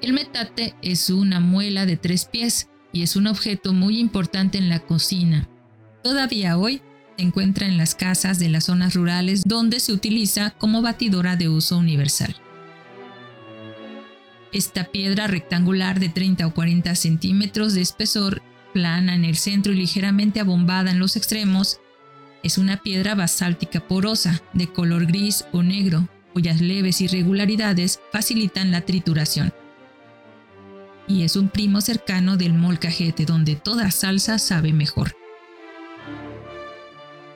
El metate es una muela de tres pies y es un objeto muy importante en la cocina. Todavía hoy se encuentra en las casas de las zonas rurales donde se utiliza como batidora de uso universal. Esta piedra rectangular de 30 o 40 centímetros de espesor plana en el centro y ligeramente abombada en los extremos, es una piedra basáltica porosa, de color gris o negro, cuyas leves irregularidades facilitan la trituración. Y es un primo cercano del molcajete, donde toda salsa sabe mejor.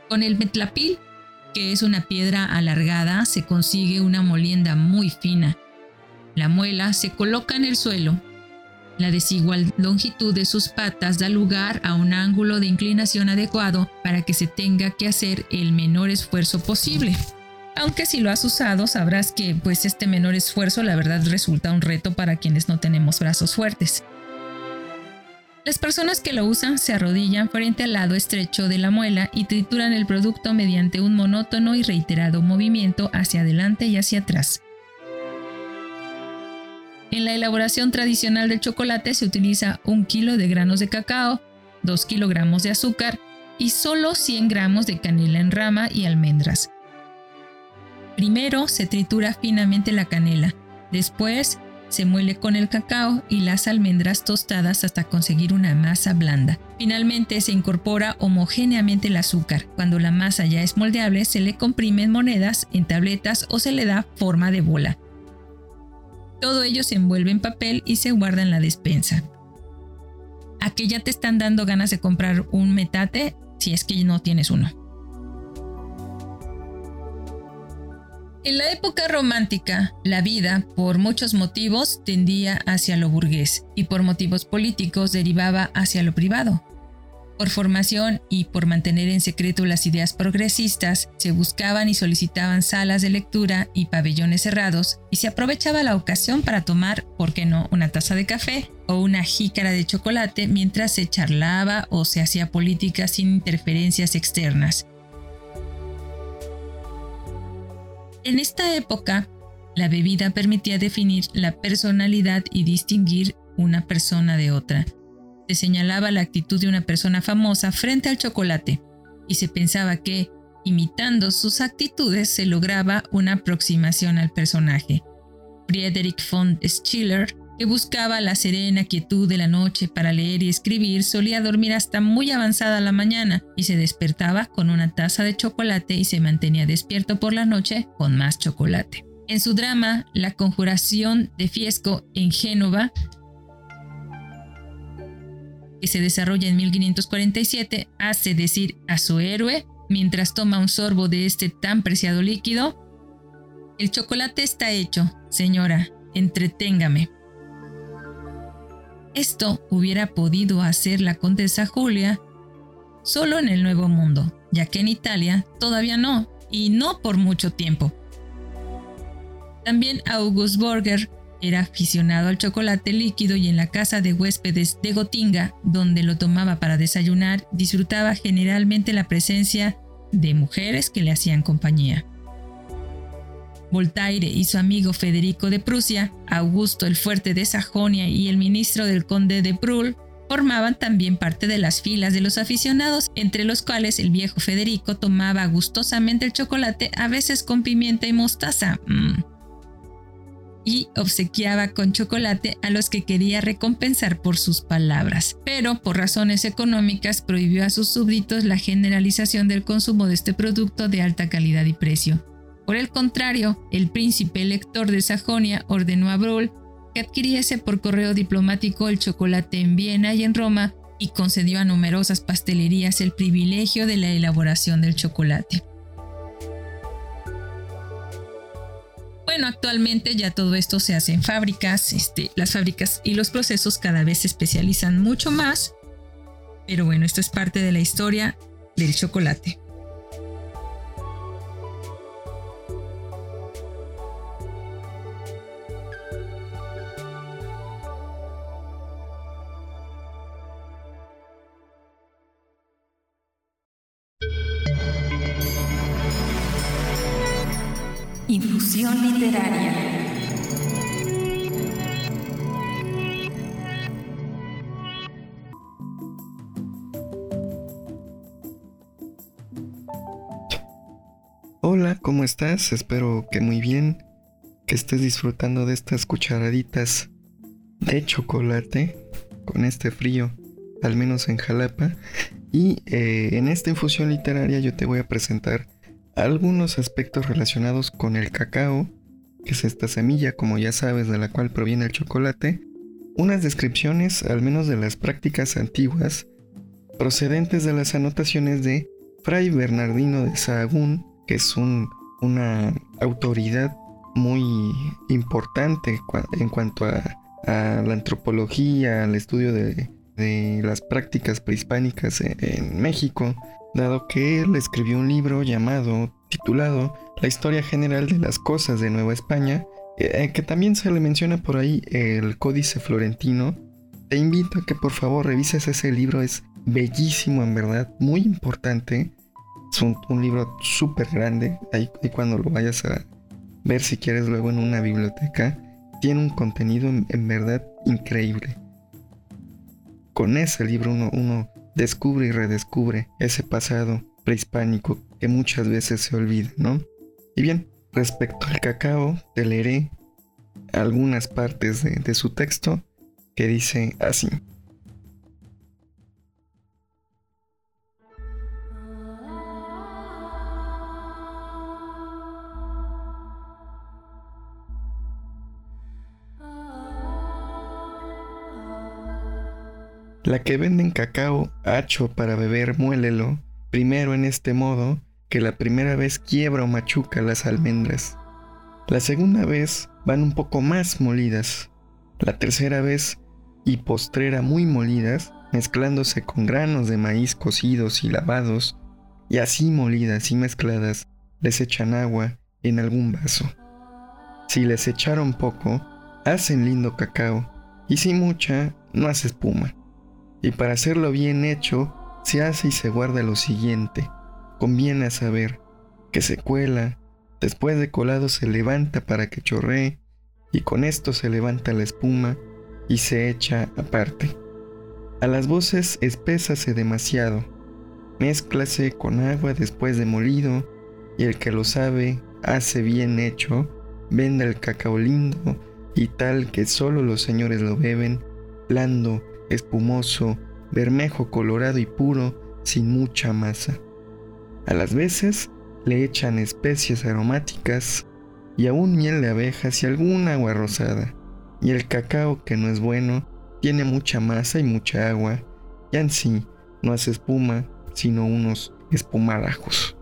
Con el metlapil, que es una piedra alargada, se consigue una molienda muy fina. La muela se coloca en el suelo la desigual longitud de sus patas da lugar a un ángulo de inclinación adecuado para que se tenga que hacer el menor esfuerzo posible. Aunque si lo has usado sabrás que pues este menor esfuerzo la verdad resulta un reto para quienes no tenemos brazos fuertes. Las personas que lo usan se arrodillan frente al lado estrecho de la muela y trituran el producto mediante un monótono y reiterado movimiento hacia adelante y hacia atrás. En la elaboración tradicional del chocolate se utiliza un kilo de granos de cacao, 2 kilogramos de azúcar y solo 100 gramos de canela en rama y almendras. Primero se tritura finamente la canela, después se muele con el cacao y las almendras tostadas hasta conseguir una masa blanda. Finalmente se incorpora homogéneamente el azúcar. Cuando la masa ya es moldeable, se le comprimen monedas en tabletas o se le da forma de bola. Todo ello se envuelve en papel y se guarda en la despensa. Aquí ya te están dando ganas de comprar un metate si es que no tienes uno. En la época romántica, la vida, por muchos motivos, tendía hacia lo burgués y por motivos políticos derivaba hacia lo privado. Por formación y por mantener en secreto las ideas progresistas, se buscaban y solicitaban salas de lectura y pabellones cerrados, y se aprovechaba la ocasión para tomar, ¿por qué no?, una taza de café o una jícara de chocolate mientras se charlaba o se hacía política sin interferencias externas. En esta época, la bebida permitía definir la personalidad y distinguir una persona de otra se señalaba la actitud de una persona famosa frente al chocolate y se pensaba que, imitando sus actitudes, se lograba una aproximación al personaje. Friedrich von Schiller, que buscaba la serena quietud de la noche para leer y escribir, solía dormir hasta muy avanzada la mañana y se despertaba con una taza de chocolate y se mantenía despierto por la noche con más chocolate. En su drama La conjuración de Fiesco en Génova, que se desarrolla en 1547, hace decir a su héroe, mientras toma un sorbo de este tan preciado líquido, el chocolate está hecho, señora, entreténgame. Esto hubiera podido hacer la condesa Julia solo en el Nuevo Mundo, ya que en Italia todavía no, y no por mucho tiempo. También August Borger era aficionado al chocolate líquido y en la casa de huéspedes de Gotinga, donde lo tomaba para desayunar, disfrutaba generalmente la presencia de mujeres que le hacían compañía. Voltaire y su amigo Federico de Prusia, Augusto el Fuerte de Sajonia y el ministro del conde de Brühl formaban también parte de las filas de los aficionados, entre los cuales el viejo Federico tomaba gustosamente el chocolate, a veces con pimienta y mostaza. Mm y obsequiaba con chocolate a los que quería recompensar por sus palabras, pero por razones económicas prohibió a sus súbditos la generalización del consumo de este producto de alta calidad y precio. Por el contrario, el príncipe elector de Sajonia ordenó a Brühl que adquiriese por correo diplomático el chocolate en Viena y en Roma y concedió a numerosas pastelerías el privilegio de la elaboración del chocolate. Bueno, actualmente ya todo esto se hace en fábricas, este, las fábricas y los procesos cada vez se especializan mucho más, pero bueno, esto es parte de la historia del chocolate. Literaria. Hola, ¿cómo estás? Espero que muy bien, que estés disfrutando de estas cucharaditas de chocolate con este frío, al menos en Jalapa. Y eh, en esta infusión literaria yo te voy a presentar algunos aspectos relacionados con el cacao, que es esta semilla, como ya sabes, de la cual proviene el chocolate, unas descripciones, al menos de las prácticas antiguas, procedentes de las anotaciones de Fray Bernardino de Sahagún, que es una autoridad muy importante en cuanto a, la antropología, al estudio de, las prácticas prehispánicas en México, dado que él escribió un libro llamado, titulado La historia general de las cosas de Nueva España, eh, que también se le menciona por ahí el Códice Florentino. Te invito a que por favor revises ese libro, es bellísimo en verdad, muy importante. Es un, libro súper grande, ahí, cuando lo vayas a ver si quieres luego en una biblioteca, tiene un contenido en, verdad increíble. Con ese libro uno, uno descubre y redescubre ese pasado prehispánico que muchas veces se olvida, ¿no? Y bien, respecto al cacao, te leeré algunas partes de, de su texto que dice así. La que venden cacao hacho para beber, muélelo, primero en este modo, que la primera vez quiebra o machuca las almendras. La segunda vez van un poco más molidas. La tercera vez y postrera muy molidas, mezclándose con granos de maíz cocidos y lavados, y así molidas y mezcladas, les echan agua en algún vaso. Si les echaron poco, hacen lindo cacao, y si mucha, no hace espuma. Y para hacerlo bien hecho, se hace y se guarda lo siguiente. Conviene saber que se cuela, después de colado se levanta para que chorree, y con esto se levanta la espuma y se echa aparte. A las voces espésase demasiado, mézclase con agua después de molido, y el que lo sabe hace bien hecho, venda el cacao lindo y tal que solo los señores lo beben, blando, espumoso, bermejo colorado y puro, sin mucha masa. A las veces le echan especias aromáticas y aún miel de abejas y alguna agua rosada. Y el cacao, que no es bueno, tiene mucha masa y mucha agua, y en sí no hace espuma, sino unos espumarajos.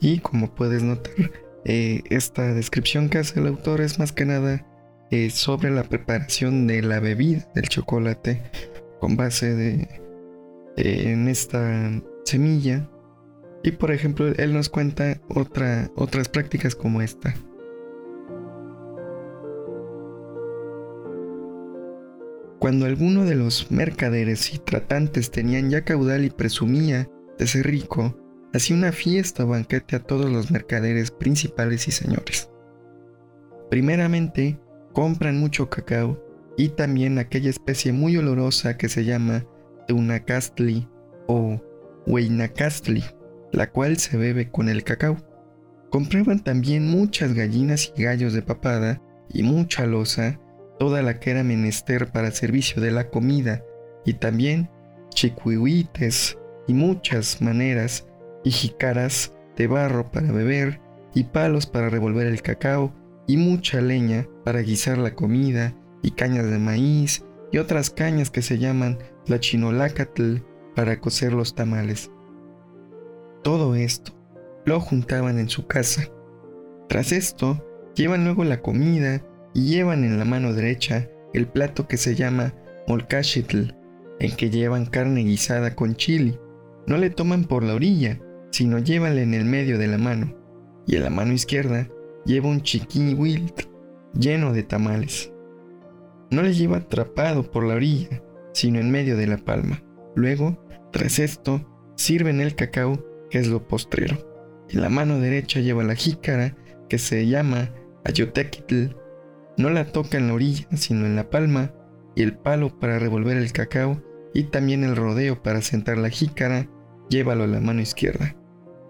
Y como puedes notar, eh, esta descripción que hace el autor es más que nada eh, sobre la preparación de la bebida del chocolate con base de eh, en esta semilla. Y por ejemplo, él nos cuenta otra, otras prácticas como esta. Cuando alguno de los mercaderes y tratantes tenían ya caudal y presumía de ser rico, hacía una fiesta o banquete a todos los mercaderes principales y señores. Primeramente, compran mucho cacao y también aquella especie muy olorosa que se llama Teunacastli o Weinacastli, la cual se bebe con el cacao. Compraban también muchas gallinas y gallos de papada y mucha loza, toda la que era menester para servicio de la comida, y también chicuihuites y muchas maneras y jicaras de barro para beber y palos para revolver el cacao y mucha leña para guisar la comida y cañas de maíz y otras cañas que se llaman la chinolacatl para cocer los tamales. Todo esto lo juntaban en su casa. Tras esto, llevan luego la comida y llevan en la mano derecha el plato que se llama molcachitl, en que llevan carne guisada con chili. No le toman por la orilla, sino llévanle en el medio de la mano, y en la mano izquierda lleva un wilt lleno de tamales. No le lleva atrapado por la orilla, sino en medio de la palma. Luego, tras esto, sirven el cacao, que es lo postrero. En la mano derecha lleva la jícara, que se llama ayotequitl. No la toca en la orilla, sino en la palma, y el palo para revolver el cacao, y también el rodeo para sentar la jícara, llévalo a la mano izquierda.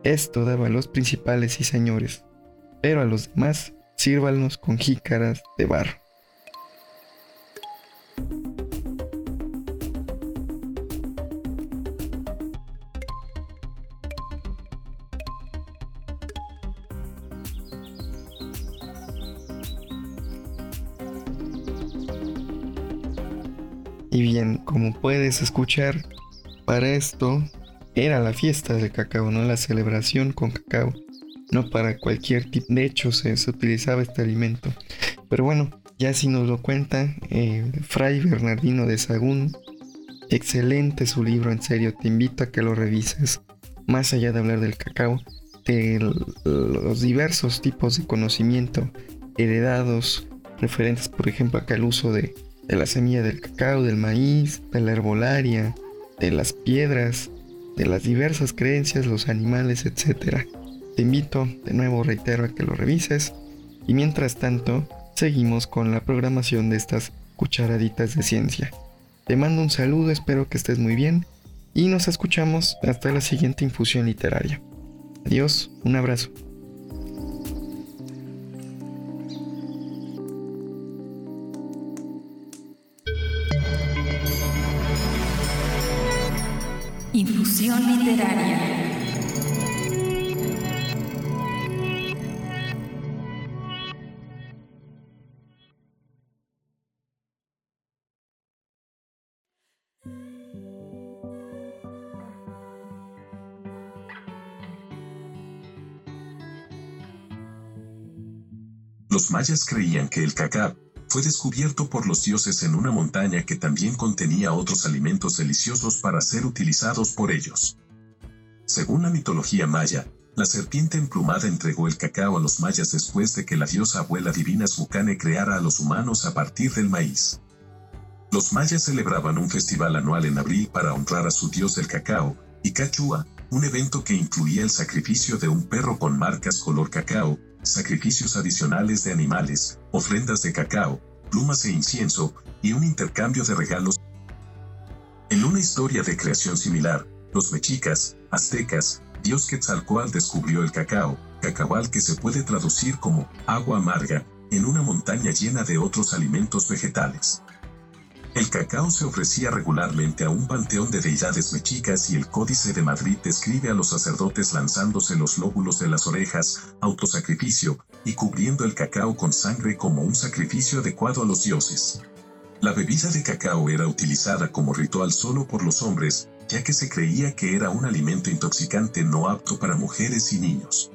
Esto daba a los principales y señores, pero a los demás sírvanos con jícaras de barro. Y bien, como puedes escuchar, para esto era la fiesta del cacao, no la celebración con cacao no para cualquier tipo. De hecho, se, utilizaba este alimento. Pero bueno, ya si nos lo cuenta eh, Fray Bernardino de Sagún, excelente su libro, en serio, te invito a que lo revises. Más allá de hablar del cacao, de los diversos tipos de conocimiento heredados, referentes, por ejemplo, acá al uso de, de la semilla del cacao, del maíz, de la herbolaria, de las piedras, de las diversas creencias, los animales, etcétera. Te invito, de nuevo reitero, a que lo revises y mientras tanto seguimos con la programación de estas cucharaditas de ciencia. Te mando un saludo, espero que estés muy bien y nos escuchamos hasta la siguiente infusión literaria. Adiós, un abrazo. Mayas creían que el cacao fue descubierto por los dioses en una montaña que también contenía otros alimentos deliciosos para ser utilizados por ellos. Según la mitología maya, la serpiente emplumada entregó el cacao a los mayas después de que la diosa abuela divina Smucane creara a los humanos a partir del maíz. Los mayas celebraban un festival anual en abril para honrar a su dios del cacao, y Cachua, un evento que incluía el sacrificio de un perro con marcas color cacao, sacrificios adicionales de animales, ofrendas de cacao, plumas e incienso, y un intercambio de regalos. En una historia de creación similar, los mexicas, aztecas, dios Quetzalcoatl descubrió el cacao, cacahual que se puede traducir como agua amarga, en una montaña llena de otros alimentos vegetales. El cacao se ofrecía regularmente a un panteón de deidades mexicas y el Códice de Madrid describe a los sacerdotes lanzándose los lóbulos de las orejas, autosacrificio, y cubriendo el cacao con sangre como un sacrificio adecuado a los dioses. La bebida de cacao era utilizada como ritual solo por los hombres, ya que se creía que era un alimento intoxicante no apto para mujeres y niños.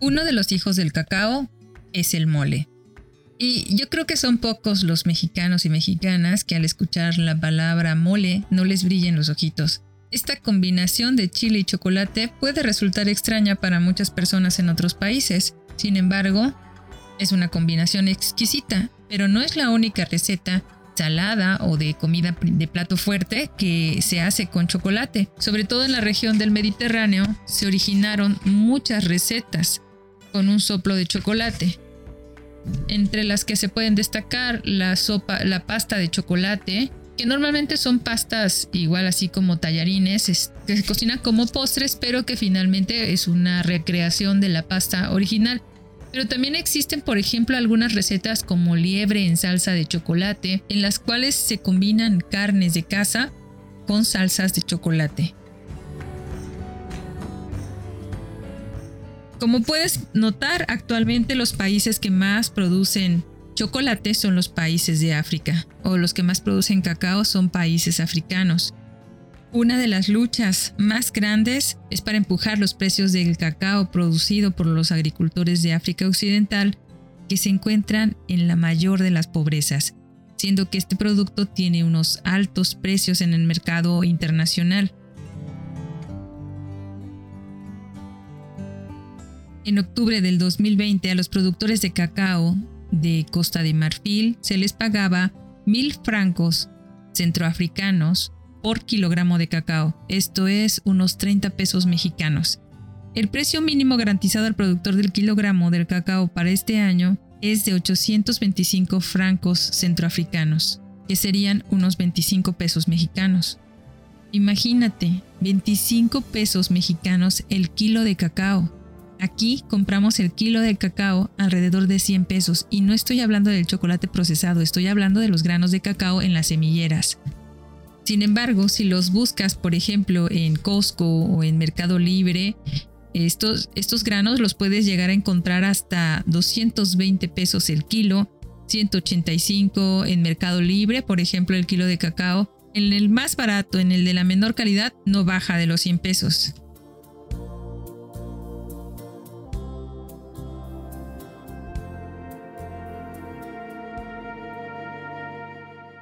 Uno de los hijos del cacao es el mole. Y yo creo que son pocos los mexicanos y mexicanas que al escuchar la palabra mole no les brillen los ojitos. Esta combinación de chile y chocolate puede resultar extraña para muchas personas en otros países. Sin embargo, es una combinación exquisita, pero no es la única receta salada o de comida de plato fuerte que se hace con chocolate. Sobre todo en la región del Mediterráneo se originaron muchas recetas con un soplo de chocolate. Entre las que se pueden destacar la sopa, la pasta de chocolate, que normalmente son pastas igual así como tallarines, que se cocinan como postres, pero que finalmente es una recreación de la pasta original. Pero también existen, por ejemplo, algunas recetas como liebre en salsa de chocolate, en las cuales se combinan carnes de caza con salsas de chocolate. Como puedes notar, actualmente los países que más producen chocolate son los países de África, o los que más producen cacao son países africanos. Una de las luchas más grandes es para empujar los precios del cacao producido por los agricultores de África Occidental, que se encuentran en la mayor de las pobrezas, siendo que este producto tiene unos altos precios en el mercado internacional. En octubre del 2020 a los productores de cacao de Costa de Marfil se les pagaba mil francos centroafricanos por kilogramo de cacao, esto es unos 30 pesos mexicanos. El precio mínimo garantizado al productor del kilogramo del cacao para este año es de 825 francos centroafricanos, que serían unos 25 pesos mexicanos. Imagínate, 25 pesos mexicanos el kilo de cacao. Aquí compramos el kilo de cacao alrededor de 100 pesos y no estoy hablando del chocolate procesado, estoy hablando de los granos de cacao en las semilleras. Sin embargo, si los buscas, por ejemplo, en Costco o en Mercado Libre, estos, granos los puedes llegar a encontrar hasta 220 pesos el kilo, 185 en Mercado Libre, por ejemplo, el kilo de cacao. En el más barato, en el de la menor calidad, no baja de los 100 pesos.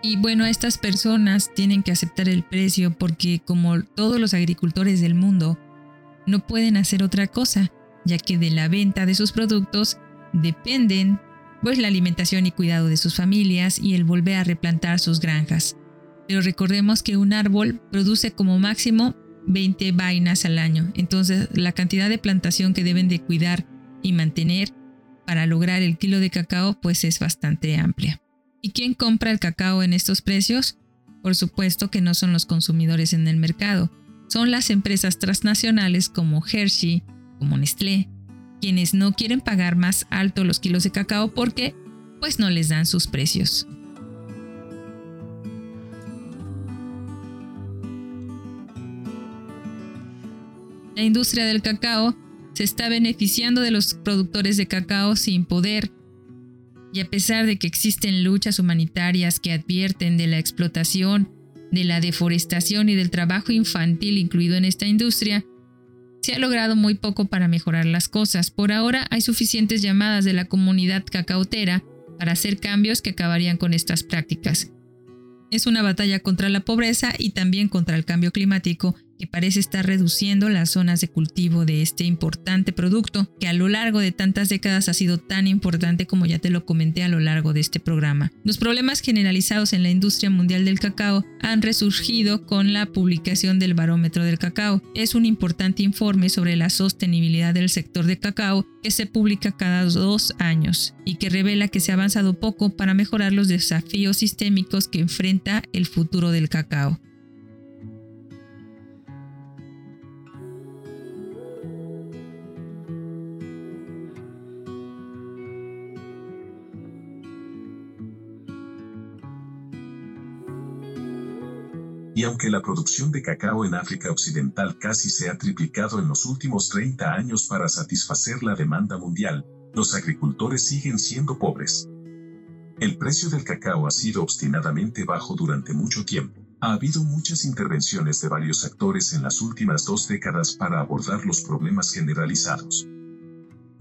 Y bueno, estas personas tienen que aceptar el precio porque como todos los agricultores del mundo, no pueden hacer otra cosa, ya que de la venta de sus productos dependen pues la alimentación y cuidado de sus familias y el volver a replantar sus granjas. Pero recordemos que un árbol produce como máximo 20 vainas al año, entonces la cantidad de plantación que deben de cuidar y mantener para lograr el kilo de cacao pues es bastante amplia. ¿Y quién compra el cacao en estos precios? Por supuesto que no son los consumidores en el mercado, son las empresas transnacionales como Hershey, como Nestlé, quienes no quieren pagar más alto los kilos de cacao porque pues no les dan sus precios. La industria del cacao se está beneficiando de los productores de cacao sin poder y a pesar de que existen luchas humanitarias que advierten de la explotación, de la deforestación y del trabajo infantil incluido en esta industria, se ha logrado muy poco para mejorar las cosas. Por ahora hay suficientes llamadas de la comunidad cacautera para hacer cambios que acabarían con estas prácticas. Es una batalla contra la pobreza y también contra el cambio climático parece estar reduciendo las zonas de cultivo de este importante producto, que a lo largo de tantas décadas ha sido tan importante como ya te lo comenté a lo largo de este programa. Los problemas generalizados en la industria mundial del cacao han resurgido con la publicación del Barómetro del Cacao. Es un importante informe sobre la sostenibilidad del sector de cacao que se publica cada dos años y que revela que se ha avanzado poco para mejorar los desafíos sistémicos que enfrenta el futuro del cacao. Y aunque la producción de cacao en África Occidental casi se ha triplicado en los últimos 30 años para satisfacer la demanda mundial, los agricultores siguen siendo pobres. El precio del cacao ha sido obstinadamente bajo durante mucho tiempo. Ha habido muchas intervenciones de varios actores en las últimas dos décadas para abordar los problemas generalizados.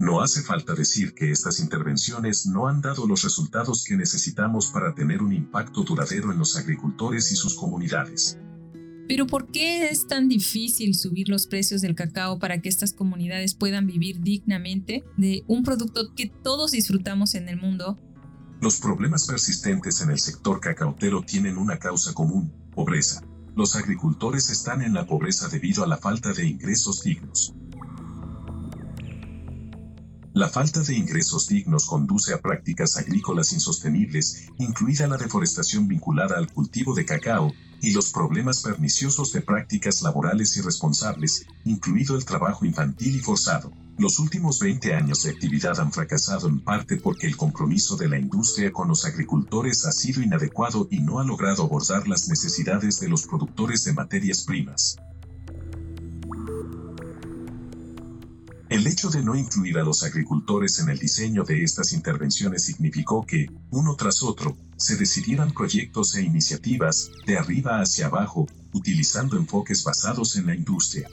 No hace falta decir que estas intervenciones no han dado los resultados que necesitamos para tener un impacto duradero en los agricultores y sus comunidades. Pero ¿por qué es tan difícil subir los precios del cacao para que estas comunidades puedan vivir dignamente de un producto que todos disfrutamos en el mundo? Los problemas persistentes en el sector cacautero tienen una causa común, pobreza. Los agricultores están en la pobreza debido a la falta de ingresos dignos. La falta de ingresos dignos conduce a prácticas agrícolas insostenibles, incluida la deforestación vinculada al cultivo de cacao, y los problemas perniciosos de prácticas laborales irresponsables, incluido el trabajo infantil y forzado. Los últimos 20 años de actividad han fracasado en parte porque el compromiso de la industria con los agricultores ha sido inadecuado y no ha logrado abordar las necesidades de los productores de materias primas. El hecho de no incluir a los agricultores en el diseño de estas intervenciones significó que, uno tras otro, se decidieran proyectos e iniciativas de arriba hacia abajo, utilizando enfoques basados en la industria.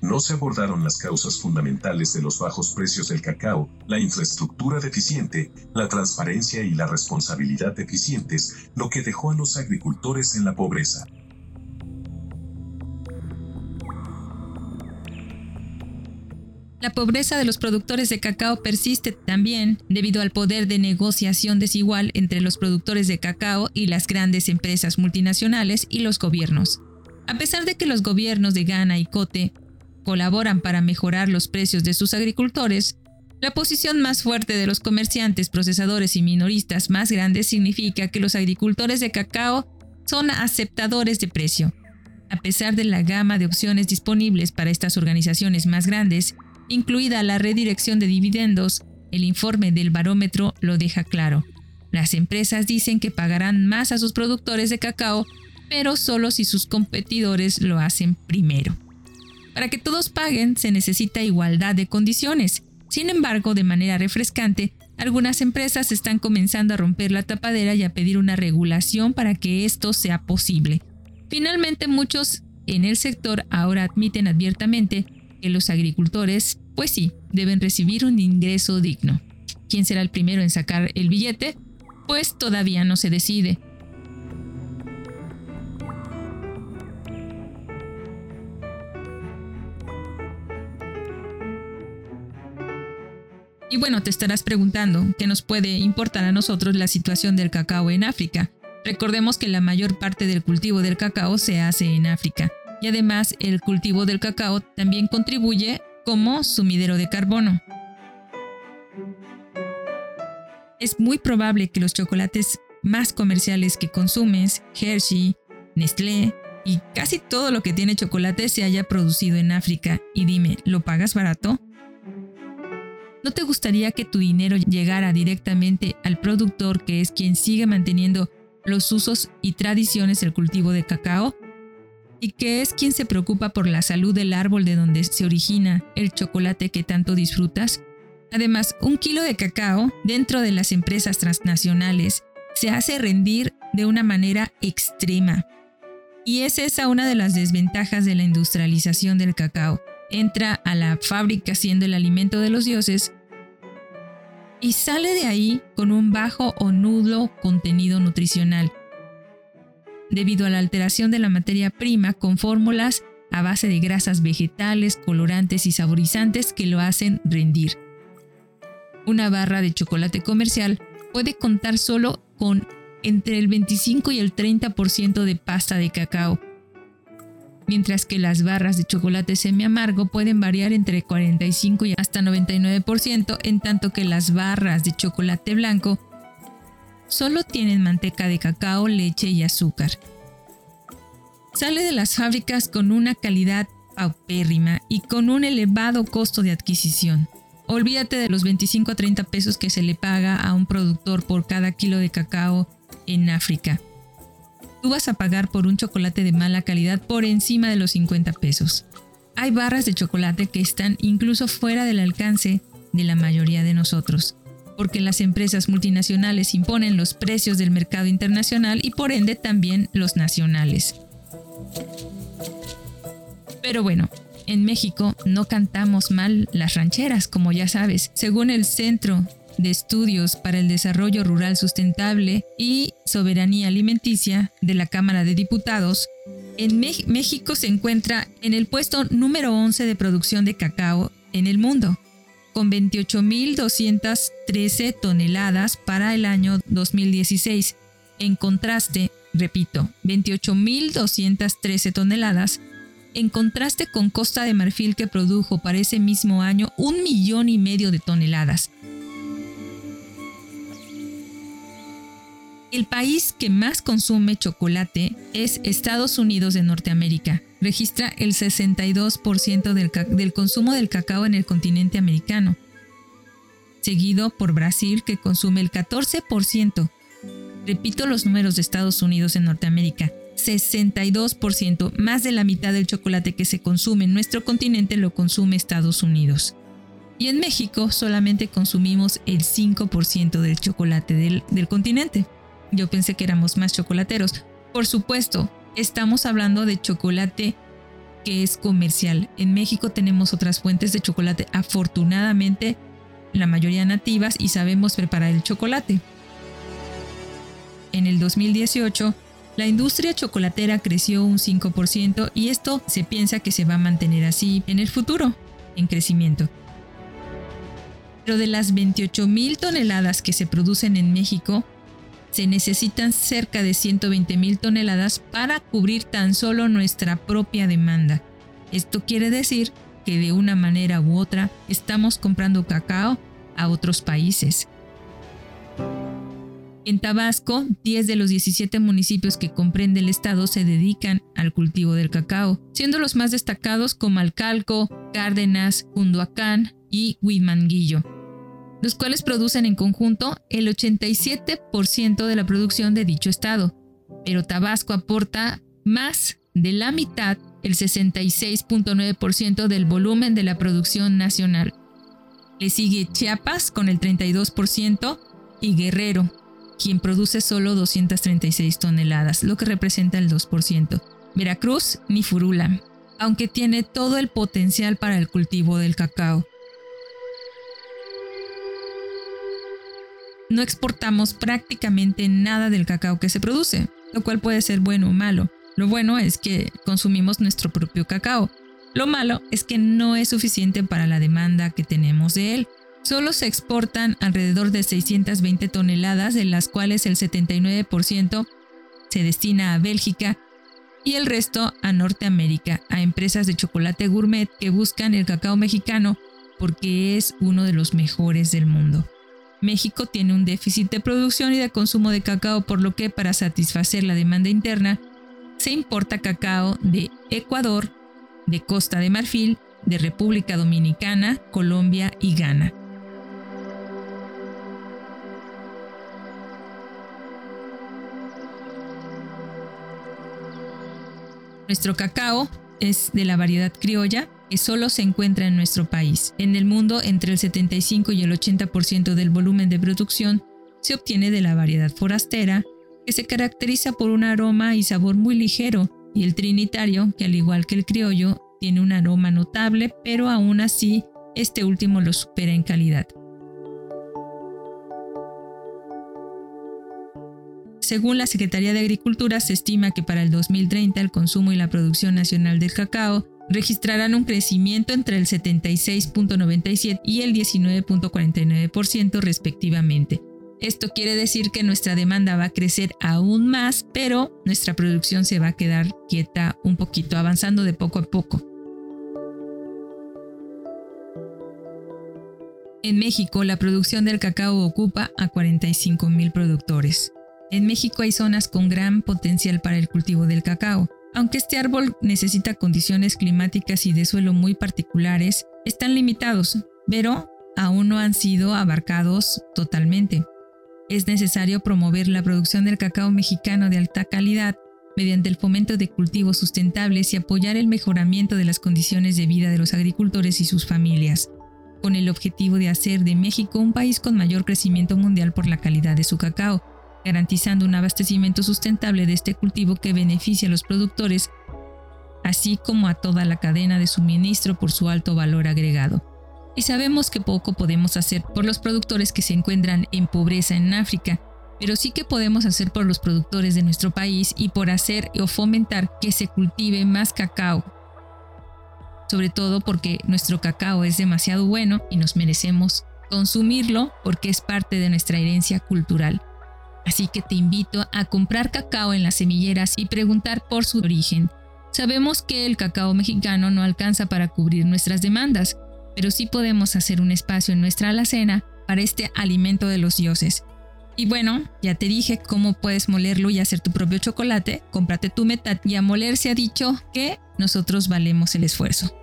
No se abordaron las causas fundamentales de los bajos precios del cacao, la infraestructura deficiente, la transparencia y la responsabilidad deficientes, lo que dejó a los agricultores en la pobreza. La pobreza de los productores de cacao persiste también debido al poder de negociación desigual entre los productores de cacao y las grandes empresas multinacionales y los gobiernos. A pesar de que los gobiernos de Ghana y Cote colaboran para mejorar los precios de sus agricultores, la posición más fuerte de los comerciantes, procesadores y minoristas más grandes significa que los agricultores de cacao son aceptadores de precio. A pesar de la gama de opciones disponibles para estas organizaciones más grandes, incluida la redirección de dividendos, el informe del barómetro lo deja claro. Las empresas dicen que pagarán más a sus productores de cacao, pero solo si sus competidores lo hacen primero. Para que todos paguen se necesita igualdad de condiciones. Sin embargo, de manera refrescante, algunas empresas están comenzando a romper la tapadera y a pedir una regulación para que esto sea posible. Finalmente, muchos en el sector ahora admiten abiertamente que los agricultores, pues sí, deben recibir un ingreso digno. ¿Quién será el primero en sacar el billete? Pues todavía no se decide. Y bueno, te estarás preguntando qué nos puede importar a nosotros la situación del cacao en África. Recordemos que la mayor parte del cultivo del cacao se hace en África y además el cultivo del cacao también contribuye como sumidero de carbono. Es muy probable que los chocolates más comerciales que consumes, Hershey, Nestlé y casi todo lo que tiene chocolate se haya producido en África. Y dime, ¿lo pagas barato? ¿No te gustaría que tu dinero llegara directamente al productor que es quien sigue manteniendo los usos y tradiciones del cultivo de cacao? Y que es quien se preocupa por la salud del árbol de donde se origina el chocolate que tanto disfrutas. Además, un kilo de cacao dentro de las empresas transnacionales se hace rendir de una manera extrema. Y es esa una de las desventajas de la industrialización del cacao. Entra a la fábrica siendo el alimento de los dioses y sale de ahí con un bajo o nulo contenido nutricional debido a la alteración de la materia prima con fórmulas a base de grasas vegetales, colorantes y saborizantes que lo hacen rendir. Una barra de chocolate comercial puede contar solo con entre el 25 y el 30% de pasta de cacao, mientras que las barras de chocolate semi amargo pueden variar entre 45 y hasta 99%, en tanto que las barras de chocolate blanco solo tienen manteca de cacao, leche y azúcar. Sale de las fábricas con una calidad paupérrima y con un elevado costo de adquisición. Olvídate de los 25 a 30 pesos que se le paga a un productor por cada kilo de cacao en África. Tú vas a pagar por un chocolate de mala calidad por encima de los 50 pesos. Hay barras de chocolate que están incluso fuera del alcance de la mayoría de nosotros, porque las empresas multinacionales imponen los precios del mercado internacional y por ende también los nacionales. Pero bueno, en México no cantamos mal las rancheras, como ya sabes. Según el Centro de Estudios para el Desarrollo Rural Sustentable y Soberanía Alimenticia de la Cámara de Diputados, en México se encuentra en el puesto número 11 de producción de cacao en el mundo, con 28.213 toneladas para el año 2016. En contraste, repito, 28.213 toneladas en contraste con Costa de Marfil que produjo para ese mismo año un millón y medio de toneladas. El país que más consume chocolate es Estados Unidos de Norteamérica. Registra el 62% del, consumo del cacao en el continente americano, seguido por Brasil que consume el 14%. Repito los números de Estados Unidos en Norteamérica. 62%, más de la mitad del chocolate que se consume en nuestro continente lo consume Estados Unidos. Y en México solamente consumimos el 5% del chocolate del, del continente. Yo pensé que éramos más chocolateros. Por supuesto, estamos hablando de chocolate que es comercial. En México tenemos otras fuentes de chocolate, afortunadamente la mayoría nativas y sabemos preparar el chocolate. En el 2018, la industria chocolatera creció un 5% y esto se piensa que se va a mantener así en el futuro, en crecimiento. Pero de las 28 mil toneladas que se producen en México, se necesitan cerca de 120 mil toneladas para cubrir tan solo nuestra propia demanda. Esto quiere decir que de una manera u otra estamos comprando cacao a otros países. En Tabasco, 10 de los 17 municipios que comprende el estado se dedican al cultivo del cacao, siendo los más destacados como Alcalco, Cárdenas, Cunduacán y Huimanguillo, los cuales producen en conjunto el 87% de la producción de dicho estado. Pero Tabasco aporta más de la mitad, el 66.9% del volumen de la producción nacional. Le sigue Chiapas con el 32% y Guerrero quien produce solo 236 toneladas, lo que representa el 2%. Veracruz ni Furula, aunque tiene todo el potencial para el cultivo del cacao. No exportamos prácticamente nada del cacao que se produce, lo cual puede ser bueno o malo. Lo bueno es que consumimos nuestro propio cacao. Lo malo es que no es suficiente para la demanda que tenemos de él. Solo se exportan alrededor de 620 toneladas, de las cuales el 79% se destina a Bélgica y el resto a Norteamérica, a empresas de chocolate gourmet que buscan el cacao mexicano porque es uno de los mejores del mundo. México tiene un déficit de producción y de consumo de cacao, por lo que para satisfacer la demanda interna se importa cacao de Ecuador, de Costa de Marfil, de República Dominicana, Colombia y Ghana. Nuestro cacao es de la variedad criolla que solo se encuentra en nuestro país. En el mundo, entre el 75 y el 80% del volumen de producción se obtiene de la variedad forastera, que se caracteriza por un aroma y sabor muy ligero, y el trinitario, que al igual que el criollo, tiene un aroma notable, pero aún así este último lo supera en calidad. Según la Secretaría de Agricultura, se estima que para el 2030 el consumo y la producción nacional del cacao registrarán un crecimiento entre el 76.97 y el 19.49% respectivamente. Esto quiere decir que nuestra demanda va a crecer aún más, pero nuestra producción se va a quedar quieta un poquito, avanzando de poco a poco. En México, la producción del cacao ocupa a 45 mil productores. En México hay zonas con gran potencial para el cultivo del cacao. Aunque este árbol necesita condiciones climáticas y de suelo muy particulares, están limitados, pero aún no han sido abarcados totalmente. Es necesario promover la producción del cacao mexicano de alta calidad mediante el fomento de cultivos sustentables y apoyar el mejoramiento de las condiciones de vida de los agricultores y sus familias, con el objetivo de hacer de México un país con mayor crecimiento mundial por la calidad de su cacao, garantizando un abastecimiento sustentable de este cultivo que beneficia a los productores, así como a toda la cadena de suministro por su alto valor agregado. Y sabemos que poco podemos hacer por los productores que se encuentran en pobreza en África, pero sí que podemos hacer por los productores de nuestro país y por hacer o fomentar que se cultive más cacao. Sobre todo porque nuestro cacao es demasiado bueno y nos merecemos consumirlo porque es parte de nuestra herencia cultural. Así que te invito a comprar cacao en las semilleras y preguntar por su origen. Sabemos que el cacao mexicano no alcanza para cubrir nuestras demandas, pero sí podemos hacer un espacio en nuestra alacena para este alimento de los dioses. Y bueno, ya te dije cómo puedes molerlo y hacer tu propio chocolate, cómprate tu metat y a moler se ha dicho que nosotros valemos el esfuerzo.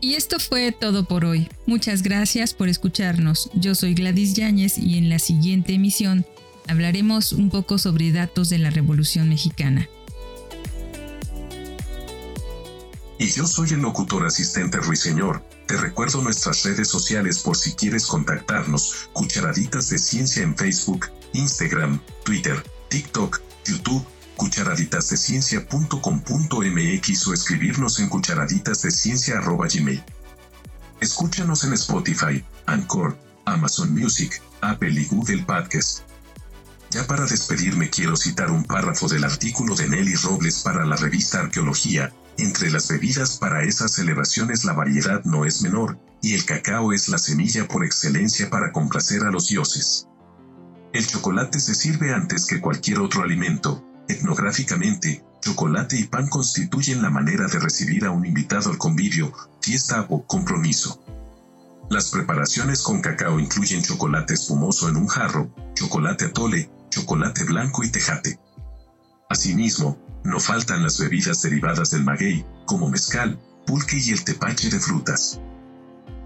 Y esto fue todo por hoy. Muchas gracias por escucharnos. Yo soy Gladys Yáñez y en la siguiente emisión hablaremos un poco sobre datos de la Revolución Mexicana. Y yo soy el locutor asistente Ruiseñor. Te recuerdo nuestras redes sociales por si quieres contactarnos. Cucharaditas de Ciencia en Facebook, Instagram, Twitter, TikTok, YouTube cucharaditasdeciencia.com.mx o escribirnos en cucharaditasdeciencia.gmail. Escúchanos en Spotify, Anchor, Amazon Music, Apple y Google Podcast. Ya para despedirme quiero citar un párrafo del artículo de Nelly Robles para la revista Arqueología. Entre las bebidas para esas celebraciones la variedad no es menor, y el cacao es la semilla por excelencia para complacer a los dioses. El chocolate se sirve antes que cualquier otro alimento, Etnográficamente, chocolate y pan constituyen la manera de recibir a un invitado al convivio, fiesta o compromiso. Las preparaciones con cacao incluyen chocolate espumoso en un jarro, chocolate atole, chocolate blanco y tejate. Asimismo, no faltan las bebidas derivadas del maguey, como mezcal, pulque y el tepache de frutas.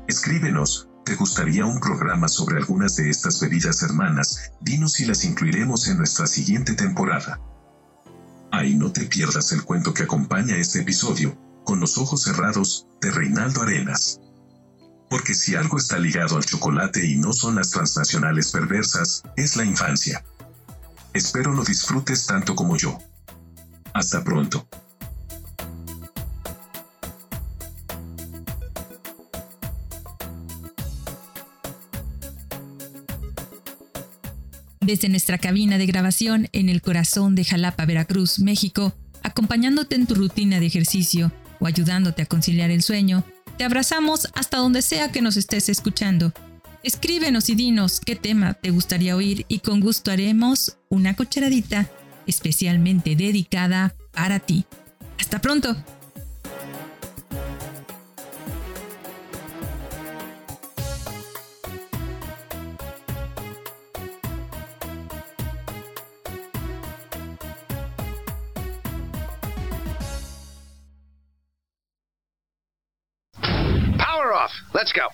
Escríbenos, ¿te gustaría un programa sobre algunas de estas bebidas hermanas? Dinos si las incluiremos en nuestra siguiente temporada. Ahí no te pierdas el cuento que acompaña este episodio, con los ojos cerrados, de Reinaldo Arenas. Porque si algo está ligado al chocolate y no son las transnacionales perversas, es la infancia. Espero lo disfrutes tanto como yo. Hasta pronto. Desde nuestra cabina de grabación en el corazón de Jalapa, Veracruz, México, acompañándote en tu rutina de ejercicio o ayudándote a conciliar el sueño, te abrazamos hasta donde sea que nos estés escuchando. Escríbenos y dinos qué tema te gustaría oír y con gusto haremos una cucharadita especialmente dedicada para ti. Hasta pronto. Let's go.